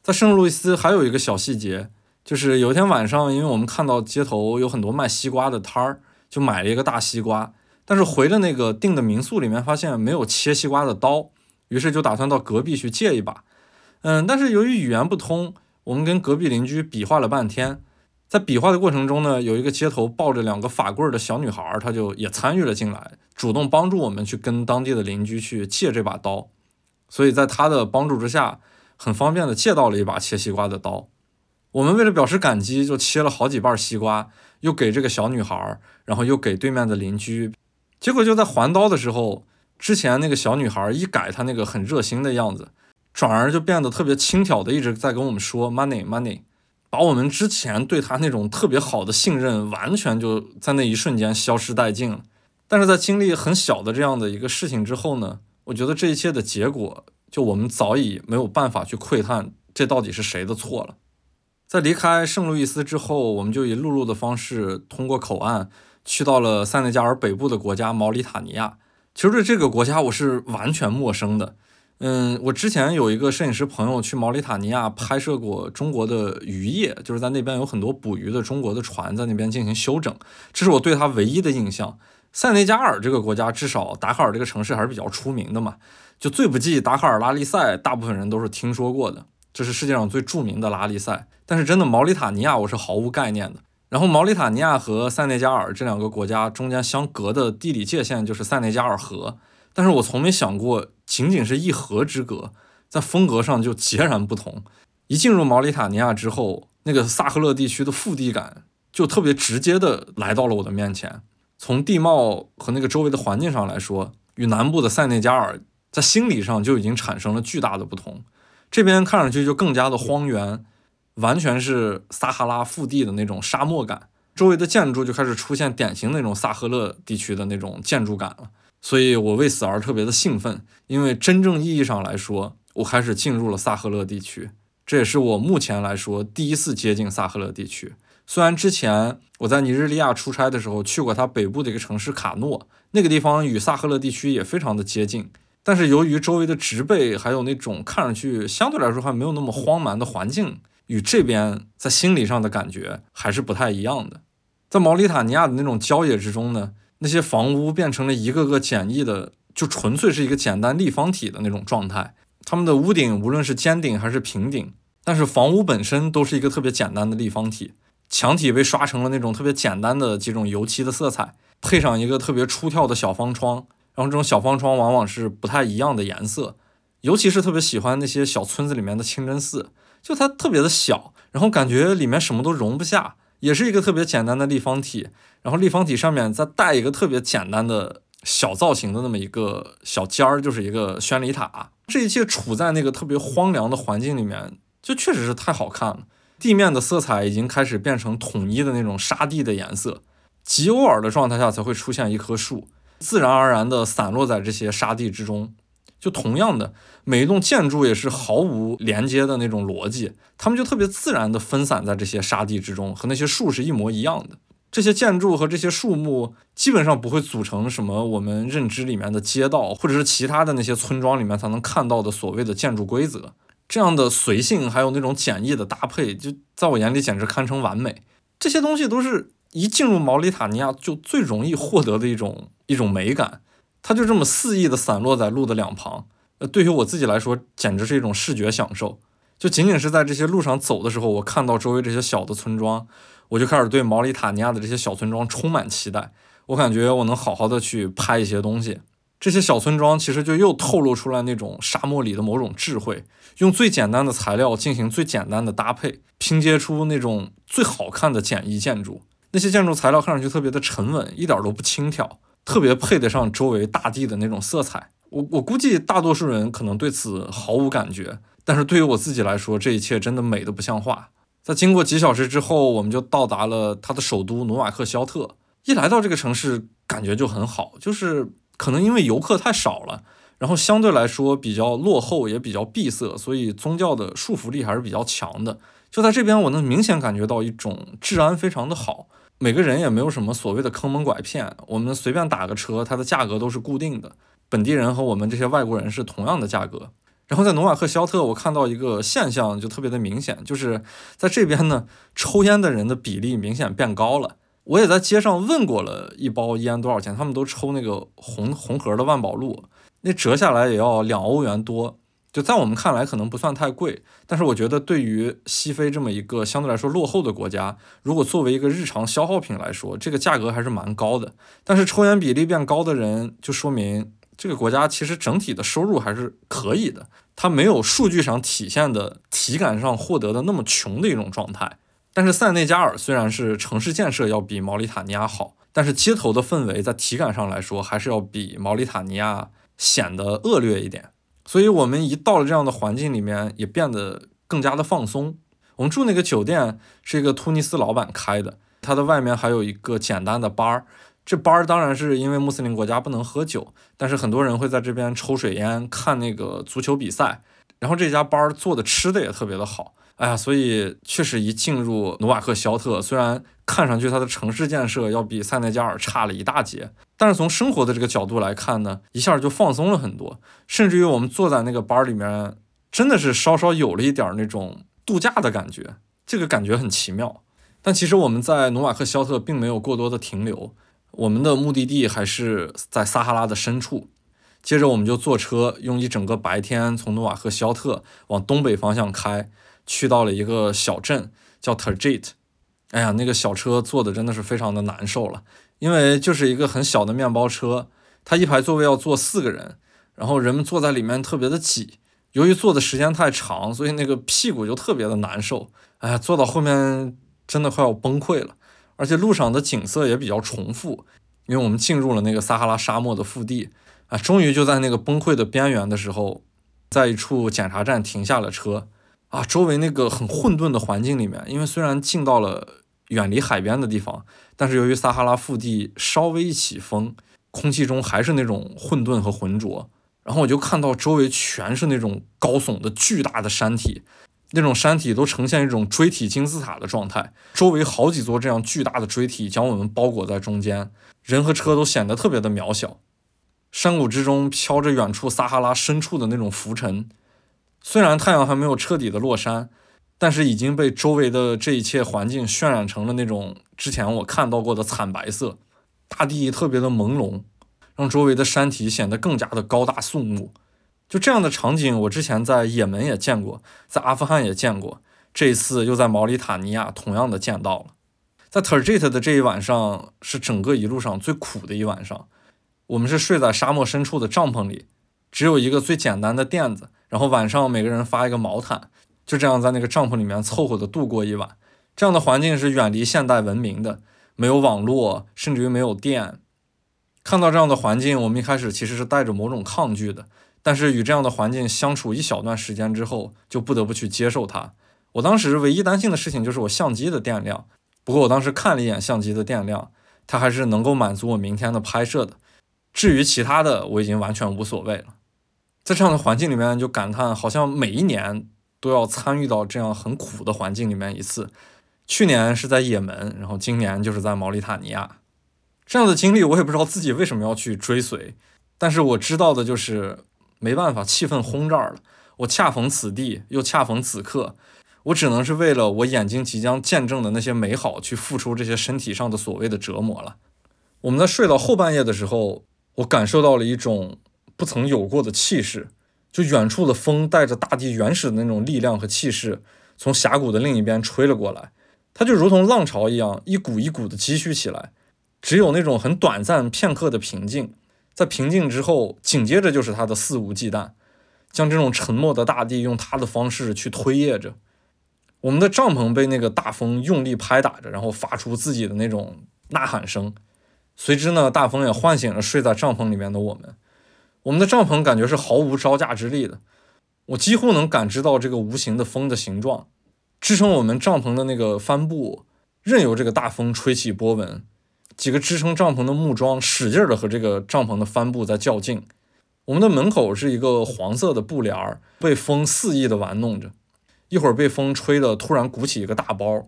在圣路易斯还有一个小细节，就是有一天晚上，因为我们看到街头有很多卖西瓜的摊儿，就买了一个大西瓜，但是回了那个订的民宿里面，发现没有切西瓜的刀，于是就打算到隔壁去借一把。嗯，但是由于语言不通，我们跟隔壁邻居比划了半天。在比划的过程中呢，有一个街头抱着两个法棍的小女孩，她就也参与了进来，主动帮助我们去跟当地的邻居去借这把刀。所以在她的帮助之下，很方便的借到了一把切西瓜的刀。我们为了表示感激，就切了好几瓣西瓜，又给这个小女孩，然后又给对面的邻居。结果就在还刀的时候，之前那个小女孩一改她那个很热心的样子，转而就变得特别轻佻的，一直在跟我们说 money money。把我们之前对她那种特别好的信任，完全就在那一瞬间消失殆尽了。但是在经历很小的这样的一个事情之后呢，我觉得这一切的结果，就我们早已没有办法去窥探这到底是谁的错了。在离开圣路易斯之后，我们就以陆路的方式通过口岸去到了塞内加尔北部的国家毛里塔尼亚。其实对这个国家我是完全陌生的。嗯，我之前有一个摄影师朋友去毛里塔尼亚拍摄过中国的渔业，就是在那边有很多捕鱼的中国的船在那边进行修整，这是我对他唯一的印象。塞内加尔这个国家，至少达喀尔这个城市还是比较出名的嘛，就最不济达喀尔拉力赛，大部分人都是听说过的，这是世界上最著名的拉力赛。但是真的毛里塔尼亚，我是毫无概念的。然后毛里塔尼亚和塞内加尔这两个国家中间相隔的地理界限就是塞内加尔河。但是我从没想过，仅仅是一河之隔，在风格上就截然不同。一进入毛里塔尼亚之后，那个萨赫勒地区的腹地感就特别直接的来到了我的面前。从地貌和那个周围的环境上来说，与南部的塞内加尔在心理上就已经产生了巨大的不同。这边看上去就更加的荒原，完全是撒哈拉腹地的那种沙漠感，周围的建筑就开始出现典型那种萨赫勒地区的那种建筑感了。所以我为此而特别的兴奋，因为真正意义上来说，我开始进入了萨赫勒地区，这也是我目前来说第一次接近萨赫勒地区。虽然之前我在尼日利亚出差的时候去过它北部的一个城市卡诺，那个地方与萨赫勒地区也非常的接近，但是由于周围的植被还有那种看上去相对来说还没有那么荒蛮的环境，与这边在心理上的感觉还是不太一样的。在毛里塔尼亚的那种郊野之中呢。那些房屋变成了一个个简易的，就纯粹是一个简单立方体的那种状态。他们的屋顶无论是尖顶还是平顶，但是房屋本身都是一个特别简单的立方体。墙体被刷成了那种特别简单的几种油漆的色彩，配上一个特别出挑的小方窗。然后这种小方窗往往是不太一样的颜色，尤其是特别喜欢那些小村子里面的清真寺，就它特别的小，然后感觉里面什么都容不下。也是一个特别简单的立方体，然后立方体上面再带一个特别简单的小造型的那么一个小尖儿，就是一个宣礼塔。这一切处在那个特别荒凉的环境里面，就确实是太好看了。地面的色彩已经开始变成统一的那种沙地的颜色，极偶尔的状态下才会出现一棵树，自然而然地散落在这些沙地之中。就同样的，每一栋建筑也是毫无连接的那种逻辑，它们就特别自然的分散在这些沙地之中，和那些树是一模一样的。这些建筑和这些树木基本上不会组成什么我们认知里面的街道，或者是其他的那些村庄里面才能看到的所谓的建筑规则。这样的随性还有那种简易的搭配，就在我眼里简直堪称完美。这些东西都是一进入毛里塔尼亚就最容易获得的一种一种美感。它就这么肆意的散落在路的两旁，呃，对于我自己来说，简直是一种视觉享受。就仅仅是在这些路上走的时候，我看到周围这些小的村庄，我就开始对毛里塔尼亚的这些小村庄充满期待。我感觉我能好好的去拍一些东西。这些小村庄其实就又透露出来那种沙漠里的某种智慧，用最简单的材料进行最简单的搭配，拼接出那种最好看的简易建筑。那些建筑材料看上去特别的沉稳，一点都不轻佻。特别配得上周围大地的那种色彩，我我估计大多数人可能对此毫无感觉，但是对于我自己来说，这一切真的美得不像话。在经过几小时之后，我们就到达了它的首都努瓦克肖特。一来到这个城市，感觉就很好，就是可能因为游客太少了，然后相对来说比较落后，也比较闭塞，所以宗教的束缚力还是比较强的。就在这边，我能明显感觉到一种治安非常的好，每个人也没有什么所谓的坑蒙拐骗，我们随便打个车，它的价格都是固定的，本地人和我们这些外国人是同样的价格。然后在努瓦克肖特，我看到一个现象就特别的明显，就是在这边呢，抽烟的人的比例明显变高了。我也在街上问过了一包烟多少钱，他们都抽那个红红盒的万宝路，那折下来也要两欧元多。就在我们看来可能不算太贵，但是我觉得对于西非这么一个相对来说落后的国家，如果作为一个日常消耗品来说，这个价格还是蛮高的。但是抽烟比例变高的人，就说明这个国家其实整体的收入还是可以的，它没有数据上体现的体感上获得的那么穷的一种状态。但是塞内加尔虽然是城市建设要比毛里塔尼亚好，但是街头的氛围在体感上来说还是要比毛里塔尼亚显得恶劣一点。所以，我们一到了这样的环境里面，也变得更加的放松。我们住那个酒店是一个突尼斯老板开的，他的外面还有一个简单的 bar。这班儿当然是因为穆斯林国家不能喝酒，但是很多人会在这边抽水烟、看那个足球比赛。然后这家班儿做的吃的也特别的好。哎呀，所以确实一进入努瓦克肖特，虽然看上去它的城市建设要比塞内加尔差了一大截，但是从生活的这个角度来看呢，一下就放松了很多。甚至于我们坐在那个班儿里面，真的是稍稍有了一点那种度假的感觉，这个感觉很奇妙。但其实我们在努瓦克肖特并没有过多的停留，我们的目的地还是在撒哈拉的深处。接着我们就坐车，用一整个白天从努瓦克肖特往东北方向开。去到了一个小镇，叫 Terjit。哎呀，那个小车坐的真的是非常的难受了，因为就是一个很小的面包车，它一排座位要坐四个人，然后人们坐在里面特别的挤。由于坐的时间太长，所以那个屁股就特别的难受。哎呀，坐到后面真的快要崩溃了。而且路上的景色也比较重复，因为我们进入了那个撒哈拉沙漠的腹地。啊，终于就在那个崩溃的边缘的时候，在一处检查站停下了车。啊，周围那个很混沌的环境里面，因为虽然进到了远离海边的地方，但是由于撒哈拉腹地稍微一起风，空气中还是那种混沌和浑浊。然后我就看到周围全是那种高耸的巨大的山体，那种山体都呈现一种锥体金字塔的状态，周围好几座这样巨大的锥体将我们包裹在中间，人和车都显得特别的渺小。山谷之中飘着远处撒哈拉深处的那种浮尘。虽然太阳还没有彻底的落山，但是已经被周围的这一切环境渲染成了那种之前我看到过的惨白色，大地特别的朦胧，让周围的山体显得更加的高大肃穆。就这样的场景，我之前在也门也见过，在阿富汗也见过，这一次又在毛里塔尼亚同样的见到了。在 Terjit 的这一晚上是整个一路上最苦的一晚上，我们是睡在沙漠深处的帐篷里，只有一个最简单的垫子。然后晚上每个人发一个毛毯，就这样在那个帐篷里面凑合的度过一晚。这样的环境是远离现代文明的，没有网络，甚至于没有电。看到这样的环境，我们一开始其实是带着某种抗拒的。但是与这样的环境相处一小段时间之后，就不得不去接受它。我当时唯一担心的事情就是我相机的电量。不过我当时看了一眼相机的电量，它还是能够满足我明天的拍摄的。至于其他的，我已经完全无所谓了。在这样的环境里面，就感叹好像每一年都要参与到这样很苦的环境里面一次。去年是在也门，然后今年就是在毛里塔尼亚。这样的经历，我也不知道自己为什么要去追随，但是我知道的就是没办法，气氛轰这儿了。我恰逢此地，又恰逢此刻，我只能是为了我眼睛即将见证的那些美好，去付出这些身体上的所谓的折磨了。我们在睡到后半夜的时候，我感受到了一种。不曾有过的气势，就远处的风带着大地原始的那种力量和气势，从峡谷的另一边吹了过来。它就如同浪潮一样，一股一股的积蓄起来。只有那种很短暂片刻的平静，在平静之后，紧接着就是他的肆无忌惮，将这种沉默的大地用他的方式去推曳着。我们的帐篷被那个大风用力拍打着，然后发出自己的那种呐喊声。随之呢，大风也唤醒了睡在帐篷里面的我们。我们的帐篷感觉是毫无招架之力的，我几乎能感知到这个无形的风的形状，支撑我们帐篷的那个帆布，任由这个大风吹起波纹。几个支撑帐篷的木桩使劲儿的和这个帐篷的帆布在较劲。我们的门口是一个黄色的布帘儿，被风肆意的玩弄着。一会儿被风吹的突然鼓起一个大包，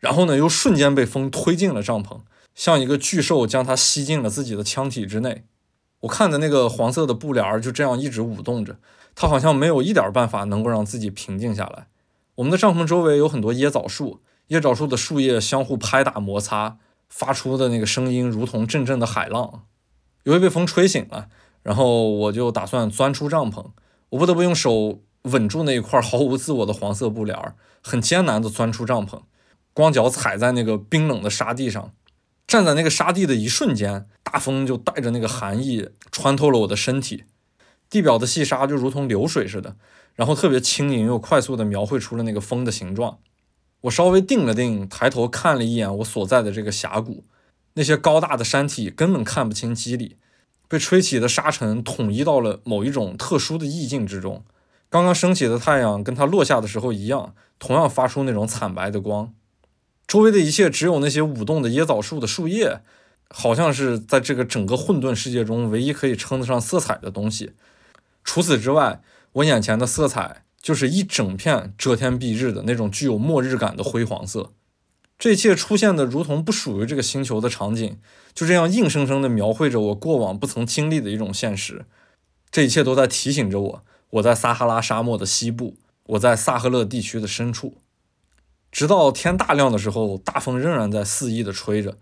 然后呢又瞬间被风推进了帐篷，像一个巨兽将它吸进了自己的腔体之内。我看的那个黄色的布帘儿就这样一直舞动着，它好像没有一点办法能够让自己平静下来。我们的帐篷周围有很多椰枣树，椰枣树的树叶相互拍打摩擦，发出的那个声音如同阵阵的海浪。由于被风吹醒了，然后我就打算钻出帐篷，我不得不用手稳住那一块毫无自我的黄色布帘，很艰难地钻出帐篷，光脚踩在那个冰冷的沙地上。站在那个沙地的一瞬间，大风就带着那个寒意穿透了我的身体，地表的细沙就如同流水似的，然后特别轻盈又快速地描绘出了那个风的形状。我稍微定了定，抬头看了一眼我所在的这个峡谷，那些高大的山体根本看不清肌理，被吹起的沙尘统一到了某一种特殊的意境之中。刚刚升起的太阳跟它落下的时候一样，同样发出那种惨白的光。周围的一切只有那些舞动的椰枣树的树叶，好像是在这个整个混沌世界中唯一可以称得上色彩的东西。除此之外，我眼前的色彩就是一整片遮天蔽日的那种具有末日感的灰黄色。这一切出现的如同不属于这个星球的场景，就这样硬生生地描绘着我过往不曾经历的一种现实。这一切都在提醒着我，我在撒哈拉沙漠的西部，我在萨赫勒地区的深处。直到天大亮的时候，大风仍然在肆意地吹着。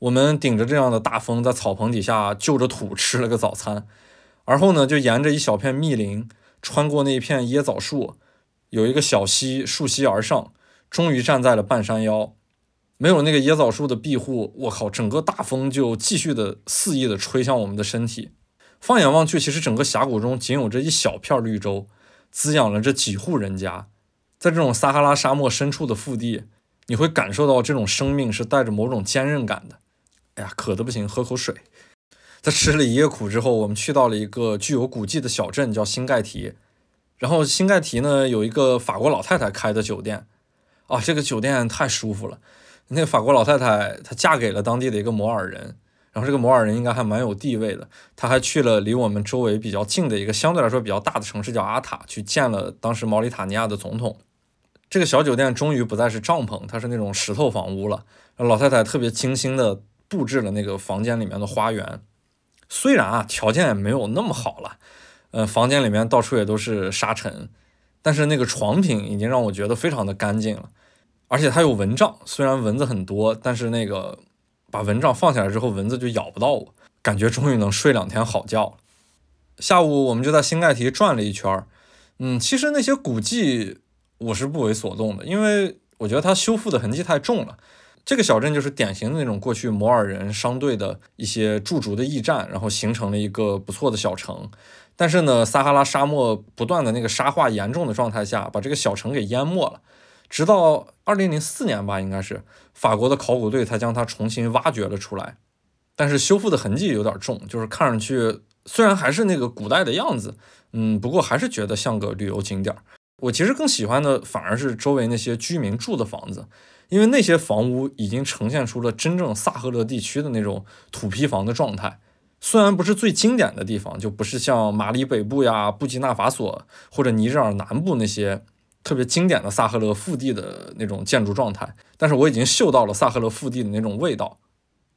我们顶着这样的大风，在草棚底下就着土吃了个早餐。而后呢，就沿着一小片密林，穿过那一片椰枣树，有一个小溪溯溪而上，终于站在了半山腰。没有那个椰枣树的庇护，我靠，整个大风就继续的肆意的吹向我们的身体。放眼望去，其实整个峡谷中仅有这一小片绿洲，滋养了这几户人家。在这种撒哈拉沙漠深处的腹地，你会感受到这种生命是带着某种坚韧感的。哎呀，渴的不行，喝口水。在吃了一夜苦之后，我们去到了一个具有古迹的小镇，叫新盖提。然后新盖提呢，有一个法国老太太开的酒店。啊，这个酒店太舒服了。那个法国老太太她嫁给了当地的一个摩尔人，然后这个摩尔人应该还蛮有地位的。她还去了离我们周围比较近的一个相对来说比较大的城市，叫阿塔，去见了当时毛里塔尼亚的总统。这个小酒店终于不再是帐篷，它是那种石头房屋了。老太太特别精心的布置了那个房间里面的花园，虽然啊条件也没有那么好了，呃，房间里面到处也都是沙尘，但是那个床品已经让我觉得非常的干净了。而且它有蚊帐，虽然蚊子很多，但是那个把蚊帐放下来之后，蚊子就咬不到我，感觉终于能睡两天好觉了。下午我们就在新盖提转了一圈，嗯，其实那些古迹。我是不为所动的，因为我觉得它修复的痕迹太重了。这个小镇就是典型的那种过去摩尔人商队的一些驻足的驿站，然后形成了一个不错的小城。但是呢，撒哈拉沙漠不断的那个沙化严重的状态下，把这个小城给淹没了。直到二零零四年吧，应该是法国的考古队才将它重新挖掘了出来。但是修复的痕迹有点重，就是看上去虽然还是那个古代的样子，嗯，不过还是觉得像个旅游景点儿。我其实更喜欢的反而是周围那些居民住的房子，因为那些房屋已经呈现出了真正萨赫勒地区的那种土坯房的状态。虽然不是最经典的地方，就不是像马里北部呀、布基纳法索或者尼日尔南部那些特别经典的萨赫勒腹地的那种建筑状态，但是我已经嗅到了萨赫勒腹地的那种味道。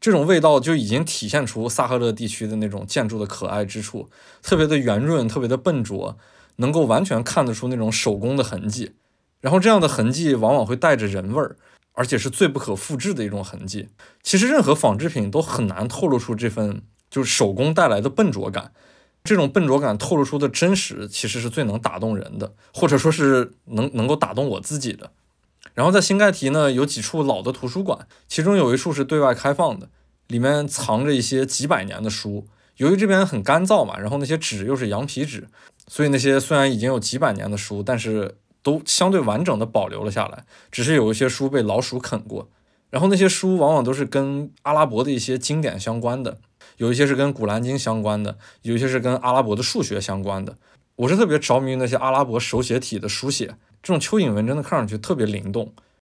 这种味道就已经体现出萨赫勒地区的那种建筑的可爱之处，特别的圆润，特别的笨拙。能够完全看得出那种手工的痕迹，然后这样的痕迹往往会带着人味儿，而且是最不可复制的一种痕迹。其实任何纺织品都很难透露出这份就是手工带来的笨拙感，这种笨拙感透露出的真实，其实是最能打动人的，或者说是能能够打动我自己的。然后在新盖提呢，有几处老的图书馆，其中有一处是对外开放的，里面藏着一些几百年的书。由于这边很干燥嘛，然后那些纸又是羊皮纸。所以那些虽然已经有几百年的书，但是都相对完整的保留了下来。只是有一些书被老鼠啃过，然后那些书往往都是跟阿拉伯的一些经典相关的，有一些是跟古兰经相关的，有一些是跟阿拉伯的数学相关的。我是特别着迷于那些阿拉伯手写体的书写，这种蚯蚓文真的看上去特别灵动。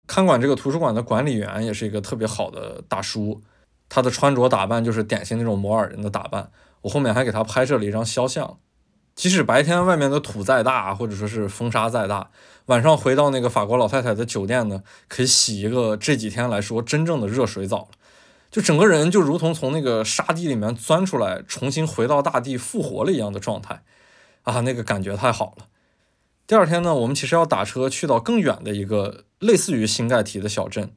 看管这个图书馆的管理员也是一个特别好的大叔，他的穿着打扮就是典型那种摩尔人的打扮。我后面还给他拍摄了一张肖像。即使白天外面的土再大，或者说是风沙再大，晚上回到那个法国老太太的酒店呢，可以洗一个这几天来说真正的热水澡了，就整个人就如同从那个沙地里面钻出来，重新回到大地复活了一样的状态，啊，那个感觉太好了。第二天呢，我们其实要打车去到更远的一个类似于新盖提的小镇，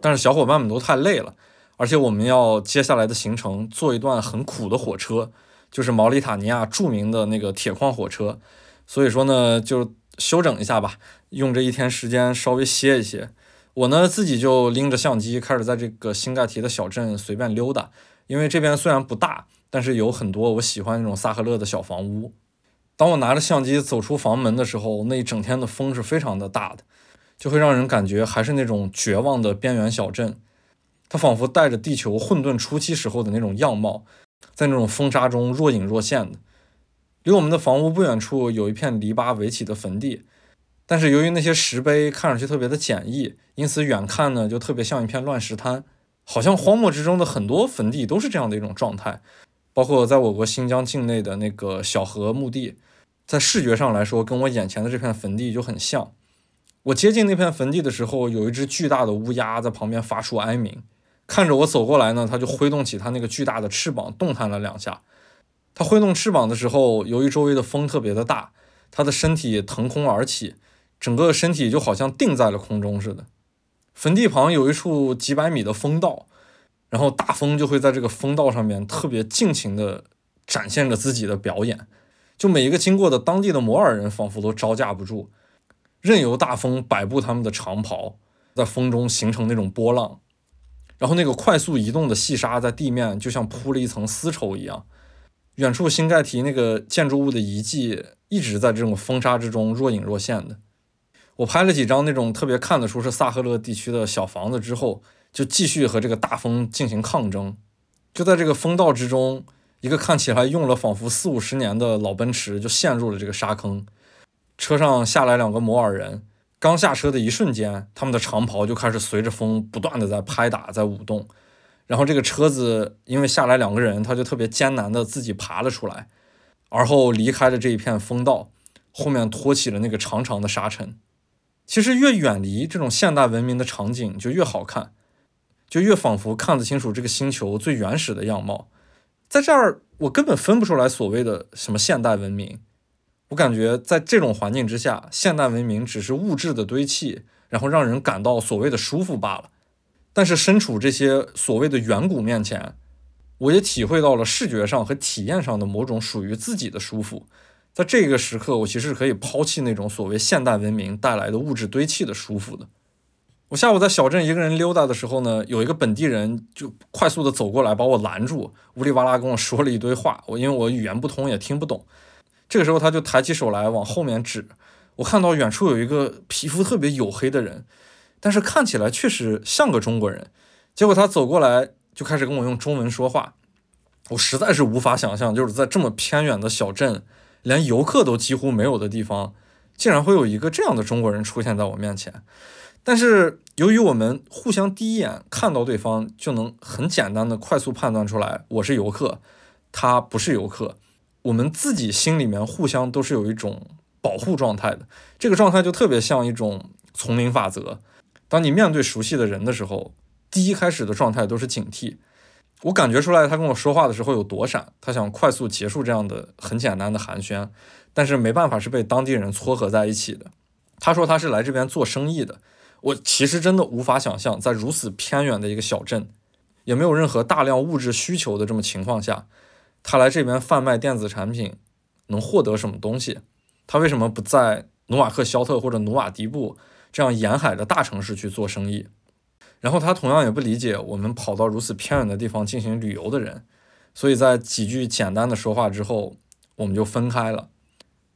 但是小伙伴们都太累了，而且我们要接下来的行程坐一段很苦的火车。就是毛里塔尼亚著名的那个铁矿火车，所以说呢，就休整一下吧，用这一天时间稍微歇一歇。我呢自己就拎着相机开始在这个新盖提的小镇随便溜达，因为这边虽然不大，但是有很多我喜欢那种萨赫勒的小房屋。当我拿着相机走出房门的时候，那一整天的风是非常的大的，就会让人感觉还是那种绝望的边缘小镇，它仿佛带着地球混沌初期时候的那种样貌。在那种风沙中若隐若现的，离我们的房屋不远处有一片篱笆围起的坟地，但是由于那些石碑看上去特别的简易，因此远看呢就特别像一片乱石滩，好像荒漠之中的很多坟地都是这样的一种状态。包括在我国新疆境内的那个小河墓地，在视觉上来说跟我眼前的这片坟地就很像。我接近那片坟地的时候，有一只巨大的乌鸦在旁边发出哀鸣。看着我走过来呢，它就挥动起它那个巨大的翅膀，动弹了两下。它挥动翅膀的时候，由于周围的风特别的大，它的身体腾空而起，整个身体就好像定在了空中似的。坟地旁有一处几百米的风道，然后大风就会在这个风道上面特别尽情地展现着自己的表演。就每一个经过的当地的摩尔人，仿佛都招架不住，任由大风摆布他们的长袍，在风中形成那种波浪。然后那个快速移动的细沙在地面就像铺了一层丝绸一样，远处新盖提那个建筑物的遗迹一直在这种风沙之中若隐若现的。我拍了几张那种特别看得出是萨赫勒地区的小房子之后，就继续和这个大风进行抗争。就在这个风道之中，一个看起来用了仿佛四五十年的老奔驰就陷入了这个沙坑，车上下来两个摩尔人。刚下车的一瞬间，他们的长袍就开始随着风不断的在拍打，在舞动。然后这个车子因为下来两个人，他就特别艰难的自己爬了出来，而后离开了这一片风道，后面托起了那个长长的沙尘。其实越远离这种现代文明的场景，就越好看，就越仿佛看得清楚这个星球最原始的样貌。在这儿，我根本分不出来所谓的什么现代文明。我感觉在这种环境之下，现代文明只是物质的堆砌，然后让人感到所谓的舒服罢了。但是身处这些所谓的远古面前，我也体会到了视觉上和体验上的某种属于自己的舒服。在这个时刻，我其实可以抛弃那种所谓现代文明带来的物质堆砌的舒服的。我下午在小镇一个人溜达的时候呢，有一个本地人就快速的走过来把我拦住，呜里哇啦跟我说了一堆话，我因为我语言不通也听不懂。这个时候，他就抬起手来往后面指。我看到远处有一个皮肤特别黝黑的人，但是看起来确实像个中国人。结果他走过来就开始跟我用中文说话。我实在是无法想象，就是在这么偏远的小镇，连游客都几乎没有的地方，竟然会有一个这样的中国人出现在我面前。但是由于我们互相第一眼看到对方，就能很简单的快速判断出来，我是游客，他不是游客。我们自己心里面互相都是有一种保护状态的，这个状态就特别像一种丛林法则。当你面对熟悉的人的时候，第一开始的状态都是警惕。我感觉出来他跟我说话的时候有躲闪，他想快速结束这样的很简单的寒暄，但是没办法是被当地人撮合在一起的。他说他是来这边做生意的，我其实真的无法想象，在如此偏远的一个小镇，也没有任何大量物质需求的这么情况下。他来这边贩卖电子产品，能获得什么东西？他为什么不在努瓦克肖特或者努瓦迪布这样沿海的大城市去做生意？然后他同样也不理解我们跑到如此偏远的地方进行旅游的人。所以在几句简单的说话之后，我们就分开了。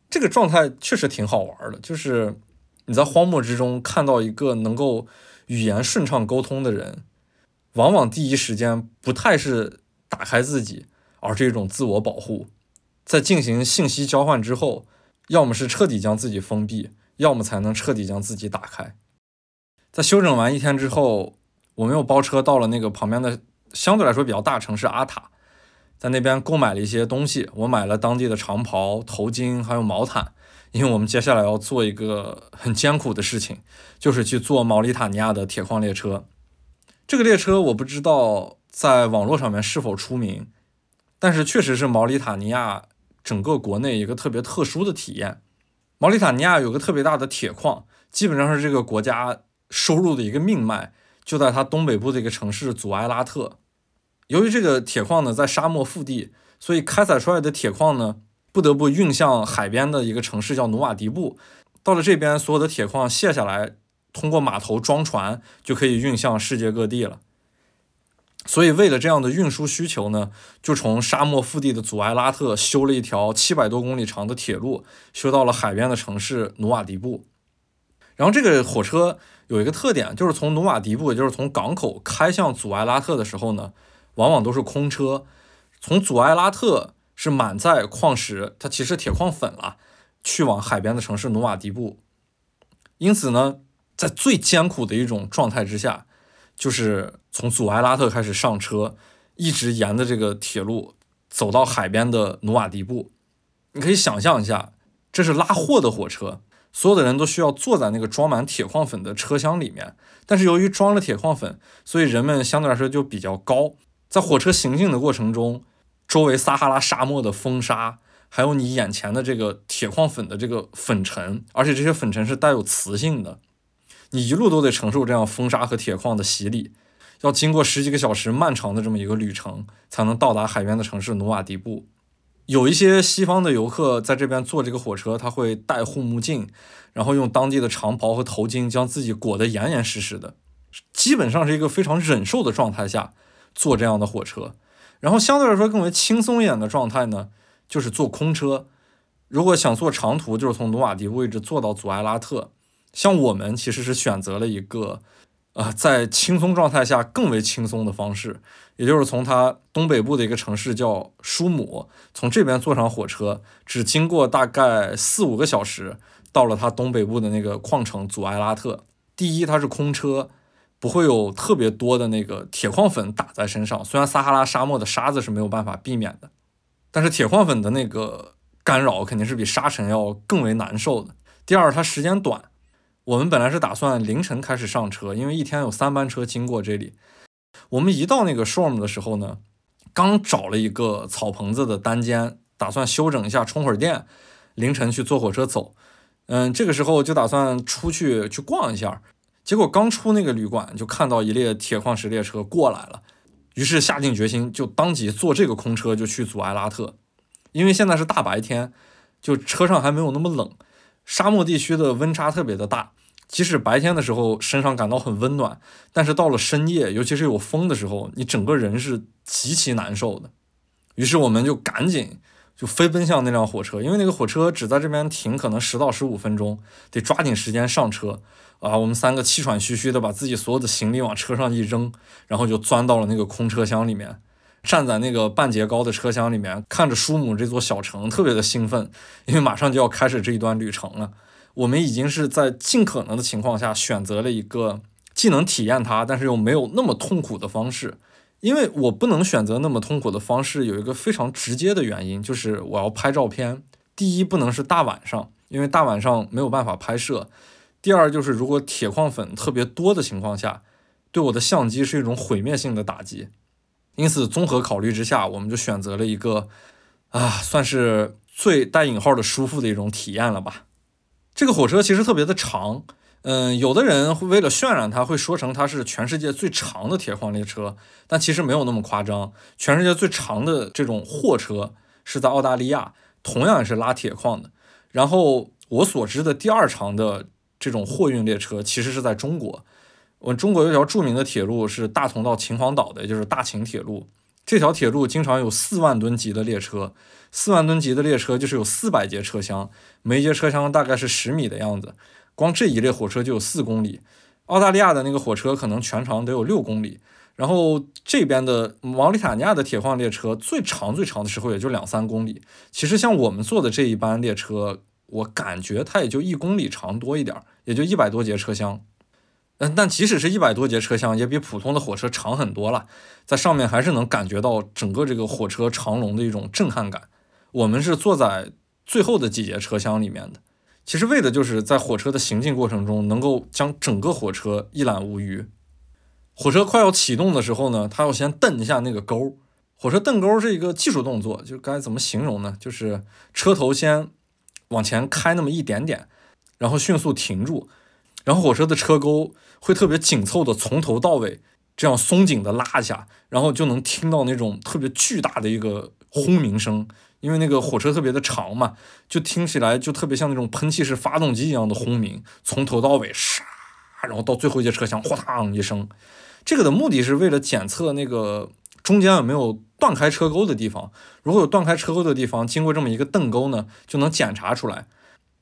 这个状态确实挺好玩的，就是你在荒漠之中看到一个能够语言顺畅沟通的人，往往第一时间不太是打开自己。而是一种自我保护，在进行信息交换之后，要么是彻底将自己封闭，要么才能彻底将自己打开。在休整完一天之后，我们又包车到了那个旁边的相对来说比较大城市阿塔。在那边购买了一些东西，我买了当地的长袍、头巾还有毛毯，因为我们接下来要做一个很艰苦的事情，就是去坐毛里塔尼亚的铁矿列车。这个列车我不知道在网络上面是否出名，但是确实是毛里塔尼亚整个国内一个特别特殊的体验。毛里塔尼亚有个特别大的铁矿，基本上是这个国家收入的一个命脉，就在它东北部的一个城市祖埃拉特。由于这个铁矿呢在沙漠腹地，所以开采出来的铁矿呢不得不运向海边的一个城市叫努瓦迪布。到了这边，所有的铁矿卸下来，通过码头装船就可以运向世界各地了。所以，为了这样的运输需求呢，就从沙漠腹地的祖埃拉特修了一条七百多公里长的铁路，修到了海边的城市努瓦迪布。然后，这个火车有一个特点，就是从努瓦迪布，也就是从港口开向祖埃拉特的时候呢，往往都是空车。从祖埃拉特是满载矿石，它其实铁矿粉了，去往海边的城市努瓦迪布。因此呢，在最艰苦的一种状态之下。就是从祖埃拉特开始上车，一直沿着这个铁路走到海边的努瓦迪布。你可以想象一下，这是拉货的火车，所有的人都需要坐在那个装满铁矿粉的车厢里面。但是由于装了铁矿粉，所以人们相对来说就比较高。在火车行进的过程中，周围撒哈拉沙漠的风沙，还有你眼前的这个铁矿粉的这个粉尘，而且这些粉尘是带有磁性的。你一路都得承受这样风沙和铁矿的洗礼，要经过十几个小时漫长的这么一个旅程，才能到达海边的城市努瓦迪布。有一些西方的游客在这边坐这个火车，他会戴护目镜，然后用当地的长袍和头巾将自己裹得严严实实的，基本上是一个非常忍受的状态下坐这样的火车。然后相对来说更为轻松一点的状态呢，就是坐空车。如果想坐长途，就是从努瓦迪布一直坐到祖埃拉特。像我们其实是选择了一个，呃，在轻松状态下更为轻松的方式，也就是从它东北部的一个城市叫舒姆，从这边坐上火车，只经过大概四五个小时，到了它东北部的那个矿城祖埃拉特。第一，它是空车，不会有特别多的那个铁矿粉打在身上，虽然撒哈拉沙漠的沙子是没有办法避免的，但是铁矿粉的那个干扰肯定是比沙尘要更为难受的。第二，它时间短。我们本来是打算凌晨开始上车，因为一天有三班车经过这里。我们一到那个 Shorm 的时候呢，刚找了一个草棚子的单间，打算休整一下，充会儿电，凌晨去坐火车走。嗯，这个时候就打算出去去逛一下，结果刚出那个旅馆，就看到一列铁矿石列车过来了，于是下定决心，就当即坐这个空车就去祖埃拉特。因为现在是大白天，就车上还没有那么冷。沙漠地区的温差特别的大，即使白天的时候身上感到很温暖，但是到了深夜，尤其是有风的时候，你整个人是极其难受的。于是我们就赶紧就飞奔向那辆火车，因为那个火车只在这边停可能十到十五分钟，得抓紧时间上车啊！我们三个气喘吁吁的把自己所有的行李往车上一扔，然后就钻到了那个空车厢里面。站在那个半截高的车厢里面，看着舒姆这座小城，特别的兴奋，因为马上就要开始这一段旅程了。我们已经是在尽可能的情况下选择了一个既能体验它，但是又没有那么痛苦的方式。因为我不能选择那么痛苦的方式，有一个非常直接的原因，就是我要拍照片。第一，不能是大晚上，因为大晚上没有办法拍摄；第二，就是如果铁矿粉特别多的情况下，对我的相机是一种毁灭性的打击。因此，综合考虑之下，我们就选择了一个，啊，算是最带引号的舒服的一种体验了吧。这个火车其实特别的长，嗯，有的人会为了渲染它，会说成它是全世界最长的铁矿列车，但其实没有那么夸张。全世界最长的这种货车是在澳大利亚，同样也是拉铁矿的。然后我所知的第二长的这种货运列车，其实是在中国。我们中国有条著名的铁路是大同到秦皇岛的，也就是大秦铁路。这条铁路经常有四万吨级的列车，四万吨级的列车就是有四百节车厢，每一节车厢大概是十米的样子。光这一列火车就有四公里。澳大利亚的那个火车可能全长得有六公里，然后这边的毛里塔尼亚的铁矿列车最长最长的时候也就两三公里。其实像我们坐的这一班列车，我感觉它也就一公里长多一点，也就一百多节车厢。嗯，但即使是一百多节车厢，也比普通的火车长很多了，在上面还是能感觉到整个这个火车长龙的一种震撼感。我们是坐在最后的几节车厢里面的，其实为的就是在火车的行进过程中，能够将整个火车一览无余。火车快要启动的时候呢，它要先蹬一下那个钩。火车蹬钩是一个技术动作，就该怎么形容呢？就是车头先往前开那么一点点，然后迅速停住，然后火车的车钩会特别紧凑的从头到尾这样松紧的拉一下，然后就能听到那种特别巨大的一个轰鸣声，因为那个火车特别的长嘛，就听起来就特别像那种喷气式发动机一样的轰鸣，从头到尾唰，然后到最后一节车厢哗嘡一声，这个的目的是为了检测那个中间有没有。断开车钩的地方，如果有断开车钩的地方，经过这么一个蹬钩呢，就能检查出来，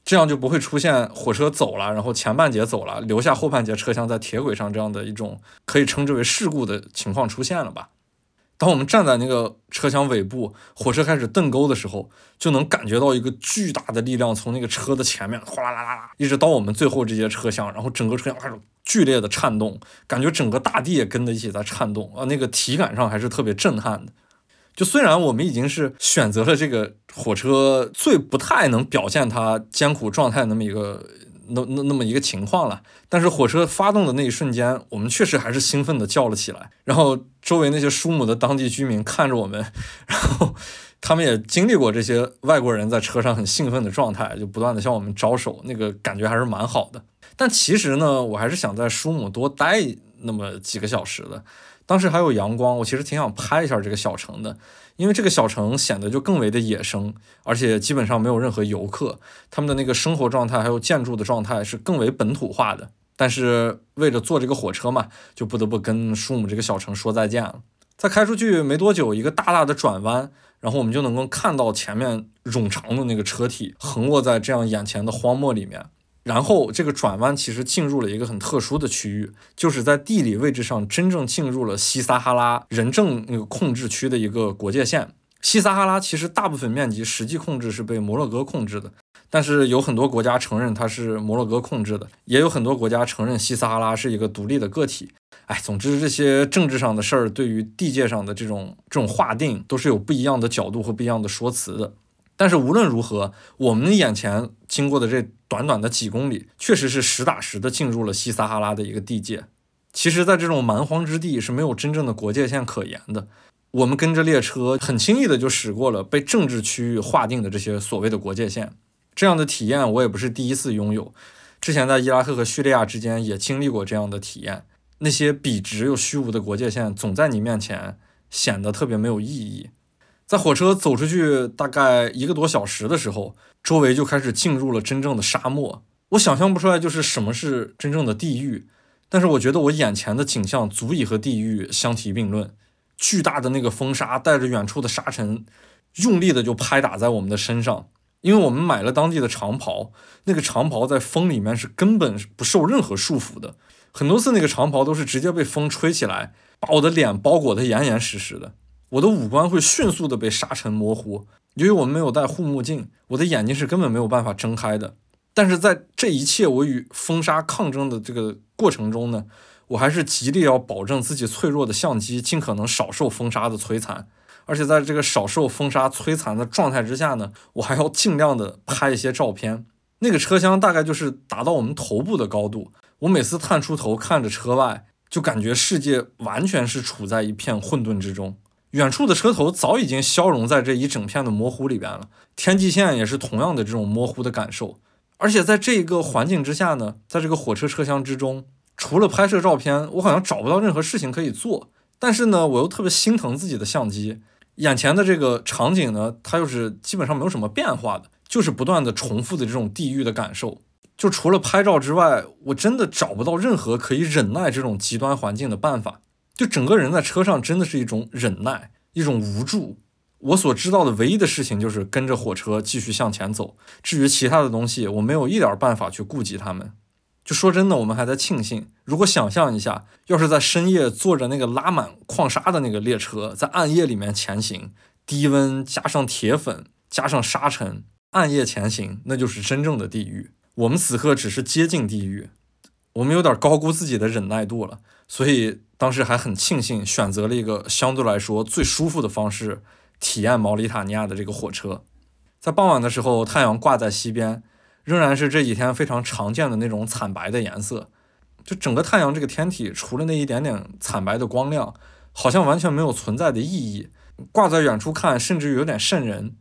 这样就不会出现火车走了，然后前半截走了，留下后半截车厢在铁轨上这样的一种可以称之为事故的情况出现了吧？当我们站在那个车厢尾部，火车开始蹬钩的时候，就能感觉到一个巨大的力量从那个车的前面哗啦啦啦啦，一直到我们最后这节车厢，然后整个车厢开始剧烈的颤动，感觉整个大地也跟着一起在颤动啊，那个体感上还是特别震撼的。就虽然我们已经是选择了这个火车最不太能表现它艰苦状态那么一个那那那么一个情况了，但是火车发动的那一瞬间，我们确实还是兴奋的叫了起来。然后周围那些舒姆的当地居民看着我们，然后他们也经历过这些外国人在车上很兴奋的状态，就不断的向我们招手，那个感觉还是蛮好的。但其实呢，我还是想在舒姆多待那么几个小时的。当时还有阳光，我其实挺想拍一下这个小城的，因为这个小城显得就更为的野生，而且基本上没有任何游客，他们的那个生活状态还有建筑的状态是更为本土化的。但是为了坐这个火车嘛，就不得不跟舒姆这个小城说再见了。在开出去没多久，一个大大的转弯，然后我们就能够看到前面冗长的那个车体横卧在这样眼前的荒漠里面。然后这个转弯其实进入了一个很特殊的区域，就是在地理位置上真正进入了西撒哈拉人政那个控制区的一个国界线。西撒哈拉其实大部分面积实际控制是被摩洛哥控制的，但是有很多国家承认它是摩洛哥控制的，也有很多国家承认西撒哈拉是一个独立的个体。哎，总之这些政治上的事儿对于地界上的这种这种划定都是有不一样的角度和不一样的说辞的。但是无论如何，我们眼前经过的这短短的几公里，确实是实打实的进入了西撒哈拉的一个地界。其实，在这种蛮荒之地是没有真正的国界线可言的。我们跟着列车，很轻易的就驶过了被政治区域划定的这些所谓的国界线。这样的体验，我也不是第一次拥有。之前在伊拉克和叙利亚之间也经历过这样的体验。那些笔直又虚无的国界线，总在你面前显得特别没有意义。在火车走出去大概一个多小时的时候，周围就开始进入了真正的沙漠。我想象不出来就是什么是真正的地狱，但是我觉得我眼前的景象足以和地狱相提并论。巨大的那个风沙带着远处的沙尘，用力的就拍打在我们的身上。因为我们买了当地的长袍，那个长袍在风里面是根本不受任何束缚的。很多次那个长袍都是直接被风吹起来，把我的脸包裹得严严实实的。我的五官会迅速的被沙尘模糊，由于我们没有戴护目镜，我的眼睛是根本没有办法睁开的。但是在这一切我与风沙抗争的这个过程中呢，我还是极力要保证自己脆弱的相机尽可能少受风沙的摧残，而且在这个少受风沙摧残的状态之下呢，我还要尽量的拍一些照片。那个车厢大概就是达到我们头部的高度，我每次探出头看着车外，就感觉世界完全是处在一片混沌之中。远处的车头早已经消融在这一整片的模糊里边了，天际线也是同样的这种模糊的感受。而且在这一个环境之下呢，在这个火车车厢之中，除了拍摄照片，我好像找不到任何事情可以做。但是呢，我又特别心疼自己的相机，眼前的这个场景呢，它又是基本上没有什么变化的，就是不断的重复的这种地狱的感受。就除了拍照之外，我真的找不到任何可以忍耐这种极端环境的办法。就整个人在车上真的是一种忍耐，一种无助。我所知道的唯一的事情就是跟着火车继续向前走。至于其他的东西，我没有一点办法去顾及他们。就说真的，我们还在庆幸。如果想象一下，要是在深夜坐着那个拉满矿沙的那个列车，在暗夜里面前行，低温加上铁粉加上沙尘，暗夜前行，那就是真正的地狱。我们此刻只是接近地狱。我们有点高估自己的忍耐度了，所以当时还很庆幸选择了一个相对来说最舒服的方式体验毛里塔尼亚的这个火车。在傍晚的时候，太阳挂在西边，仍然是这几天非常常见的那种惨白的颜色。就整个太阳这个天体，除了那一点点惨白的光亮，好像完全没有存在的意义。挂在远处看，甚至有点瘆人。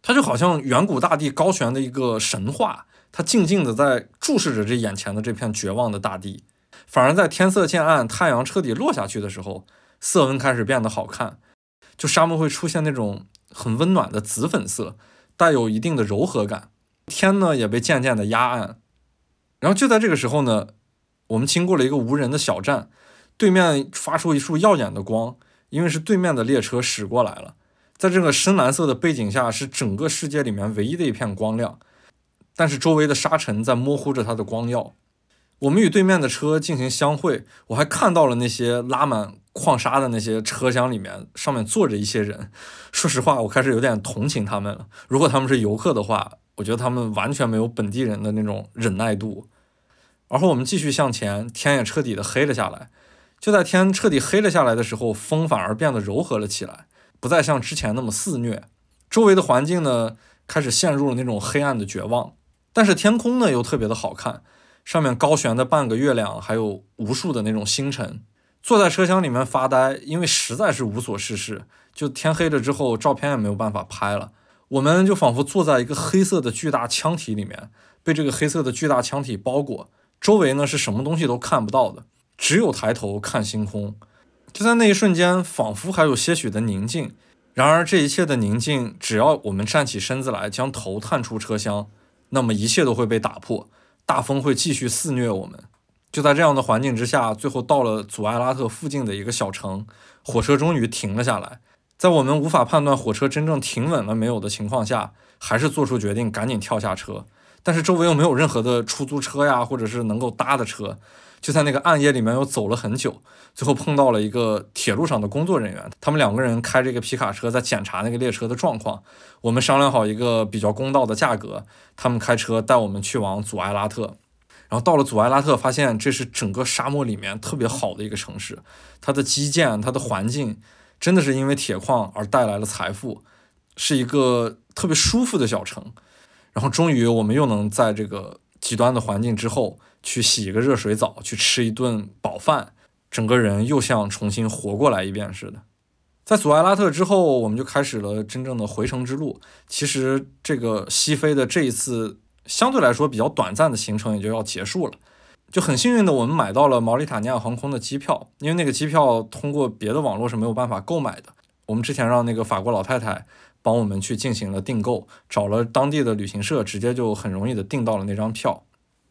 它就好像远古大地高悬的一个神话，它静静的在注视着这眼前的这片绝望的大地。反而在天色渐暗、太阳彻底落下去的时候，色温开始变得好看，就沙漠会出现那种很温暖的紫粉色，带有一定的柔和感。天呢也被渐渐的压暗。然后就在这个时候呢，我们经过了一个无人的小站，对面发出一束耀眼的光，因为是对面的列车驶过来了。在这个深蓝色的背景下，是整个世界里面唯一的一片光亮，但是周围的沙尘在模糊着它的光耀。我们与对面的车进行相会，我还看到了那些拉满矿沙的那些车厢里面，上面坐着一些人。说实话，我开始有点同情他们了。如果他们是游客的话，我觉得他们完全没有本地人的那种忍耐度。而后我们继续向前，天也彻底的黑了下来。就在天彻底黑了下来的时候，风反而变得柔和了起来。不再像之前那么肆虐，周围的环境呢开始陷入了那种黑暗的绝望，但是天空呢又特别的好看，上面高悬的半个月亮，还有无数的那种星辰。坐在车厢里面发呆，因为实在是无所事事，就天黑了之后，照片也没有办法拍了。我们就仿佛坐在一个黑色的巨大腔体里面，被这个黑色的巨大腔体包裹，周围呢是什么东西都看不到的，只有抬头看星空。就在那一瞬间，仿佛还有些许的宁静。然而，这一切的宁静，只要我们站起身子来，将头探出车厢，那么一切都会被打破。大风会继续肆虐我们。就在这样的环境之下，最后到了祖埃拉特附近的一个小城，火车终于停了下来。在我们无法判断火车真正停稳了没有的情况下，还是做出决定，赶紧跳下车。但是周围又没有任何的出租车呀，或者是能够搭的车。就在那个暗夜里面，又走了很久，最后碰到了一个铁路上的工作人员。他们两个人开着一个皮卡车在检查那个列车的状况。我们商量好一个比较公道的价格，他们开车带我们去往祖埃拉特。然后到了祖埃拉特，发现这是整个沙漠里面特别好的一个城市，它的基建、它的环境，真的是因为铁矿而带来了财富，是一个特别舒服的小城。然后终于，我们又能在这个极端的环境之后。去洗一个热水澡，去吃一顿饱饭，整个人又像重新活过来一遍似的。在祖埃拉特之后，我们就开始了真正的回程之路。其实，这个西非的这一次相对来说比较短暂的行程也就要结束了。就很幸运的，我们买到了毛里塔尼亚航空的机票，因为那个机票通过别的网络是没有办法购买的。我们之前让那个法国老太太帮我们去进行了订购，找了当地的旅行社，直接就很容易的订到了那张票。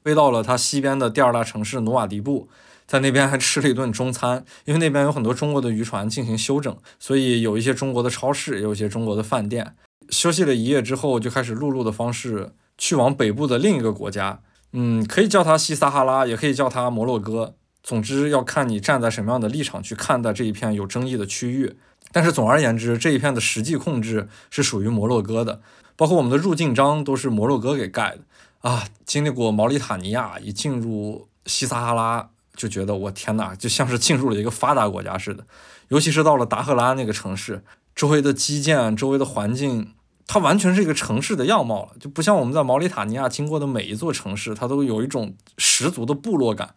飞到了它西边的第二大城市努瓦迪布，在那边还吃了一顿中餐，因为那边有很多中国的渔船进行休整，所以有一些中国的超市，也有一些中国的饭店。休息了一夜之后，就开始陆路的方式去往北部的另一个国家，嗯，可以叫它西撒哈拉，也可以叫它摩洛哥。总之要看你站在什么样的立场去看待这一片有争议的区域。但是总而言之，这一片的实际控制是属于摩洛哥的，包括我们的入境章都是摩洛哥给盖的。啊，经历过毛里塔尼亚，一进入西撒哈拉就觉得我天哪，就像是进入了一个发达国家似的。尤其是到了达赫拉那个城市，周围的基建、周围的环境，它完全是一个城市的样貌了，就不像我们在毛里塔尼亚经过的每一座城市，它都有一种十足的部落感。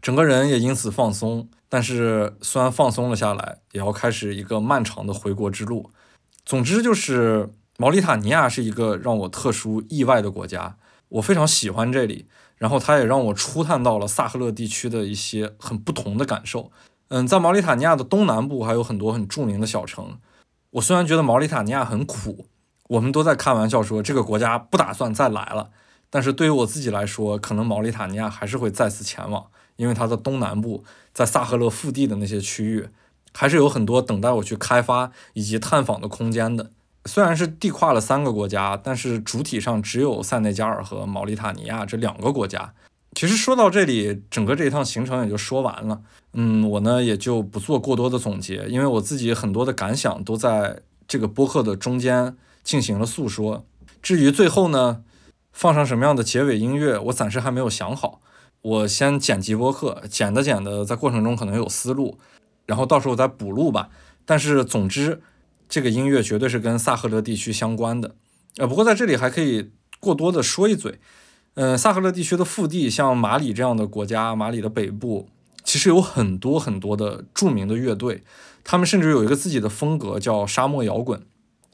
整个人也因此放松，但是虽然放松了下来，也要开始一个漫长的回国之路。总之，就是毛里塔尼亚是一个让我特殊意外的国家。我非常喜欢这里，然后它也让我初探到了萨赫勒地区的一些很不同的感受。嗯，在毛里塔尼亚的东南部还有很多很著名的小城。我虽然觉得毛里塔尼亚很苦，我们都在开玩笑说这个国家不打算再来了，但是对于我自己来说，可能毛里塔尼亚还是会再次前往，因为它的东南部在萨赫勒腹地的那些区域，还是有很多等待我去开发以及探访的空间的。虽然是地跨了三个国家，但是主体上只有塞内加尔和毛里塔尼亚这两个国家。其实说到这里，整个这一趟行程也就说完了。嗯，我呢也就不做过多的总结，因为我自己很多的感想都在这个播客的中间进行了诉说。至于最后呢，放上什么样的结尾音乐，我暂时还没有想好。我先剪辑播客，剪的剪的，在过程中可能有思路，然后到时候再补录吧。但是总之，这个音乐绝对是跟萨赫勒地区相关的。呃，不过在这里还可以过多的说一嘴，嗯，萨赫勒地区的腹地，像马里这样的国家，马里的北部，其实有很多很多的著名的乐队，他们甚至有一个自己的风格，叫沙漠摇滚。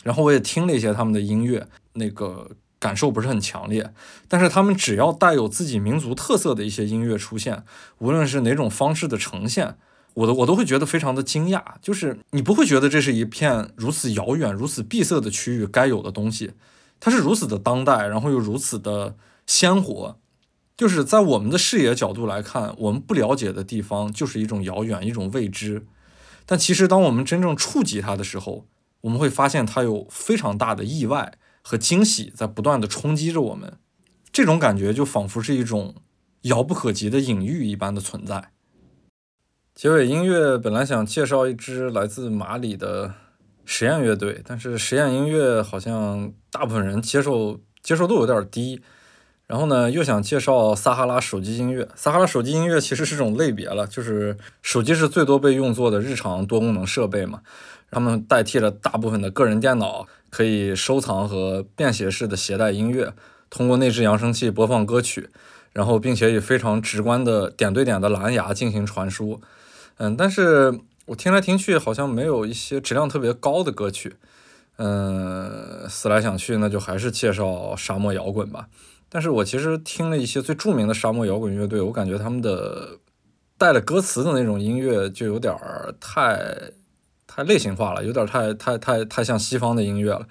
然后我也听了一些他们的音乐，那个感受不是很强烈，但是他们只要带有自己民族特色的一些音乐出现，无论是哪种方式的呈现。我的我都会觉得非常的惊讶，就是你不会觉得这是一片如此遥远、如此闭塞的区域该有的东西，它是如此的当代，然后又如此的鲜活，就是在我们的视野角度来看，我们不了解的地方就是一种遥远、一种未知。但其实当我们真正触及它的时候，我们会发现它有非常大的意外和惊喜在不断的冲击着我们，这种感觉就仿佛是一种遥不可及的隐喻一般的存在。结尾音乐本来想介绍一支来自马里的实验乐队，但是实验音乐好像大部分人接受接受度有点低。然后呢，又想介绍撒哈拉手机音乐。撒哈拉手机音乐其实是种类别了，就是手机是最多被用作的日常多功能设备嘛，他们代替了大部分的个人电脑，可以收藏和便携式的携带音乐，通过内置扬声器播放歌曲，然后并且以非常直观的点对点的蓝牙进行传输。嗯，但是我听来听去好像没有一些质量特别高的歌曲。嗯，思来想去，那就还是介绍沙漠摇滚吧。但是我其实听了一些最著名的沙漠摇滚乐队，我感觉他们的带了歌词的那种音乐就有点儿太太类型化了，有点太太太太像西方的音乐了。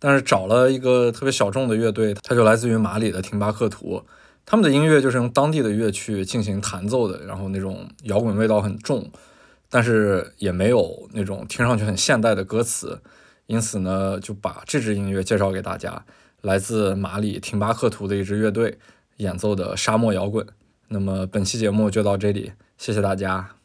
但是找了一个特别小众的乐队，它就来自于马里的廷巴克图。他们的音乐就是用当地的乐器进行弹奏的，然后那种摇滚味道很重，但是也没有那种听上去很现代的歌词，因此呢，就把这支音乐介绍给大家，来自马里廷巴克图的一支乐队演奏的沙漠摇滚。那么本期节目就到这里，谢谢大家。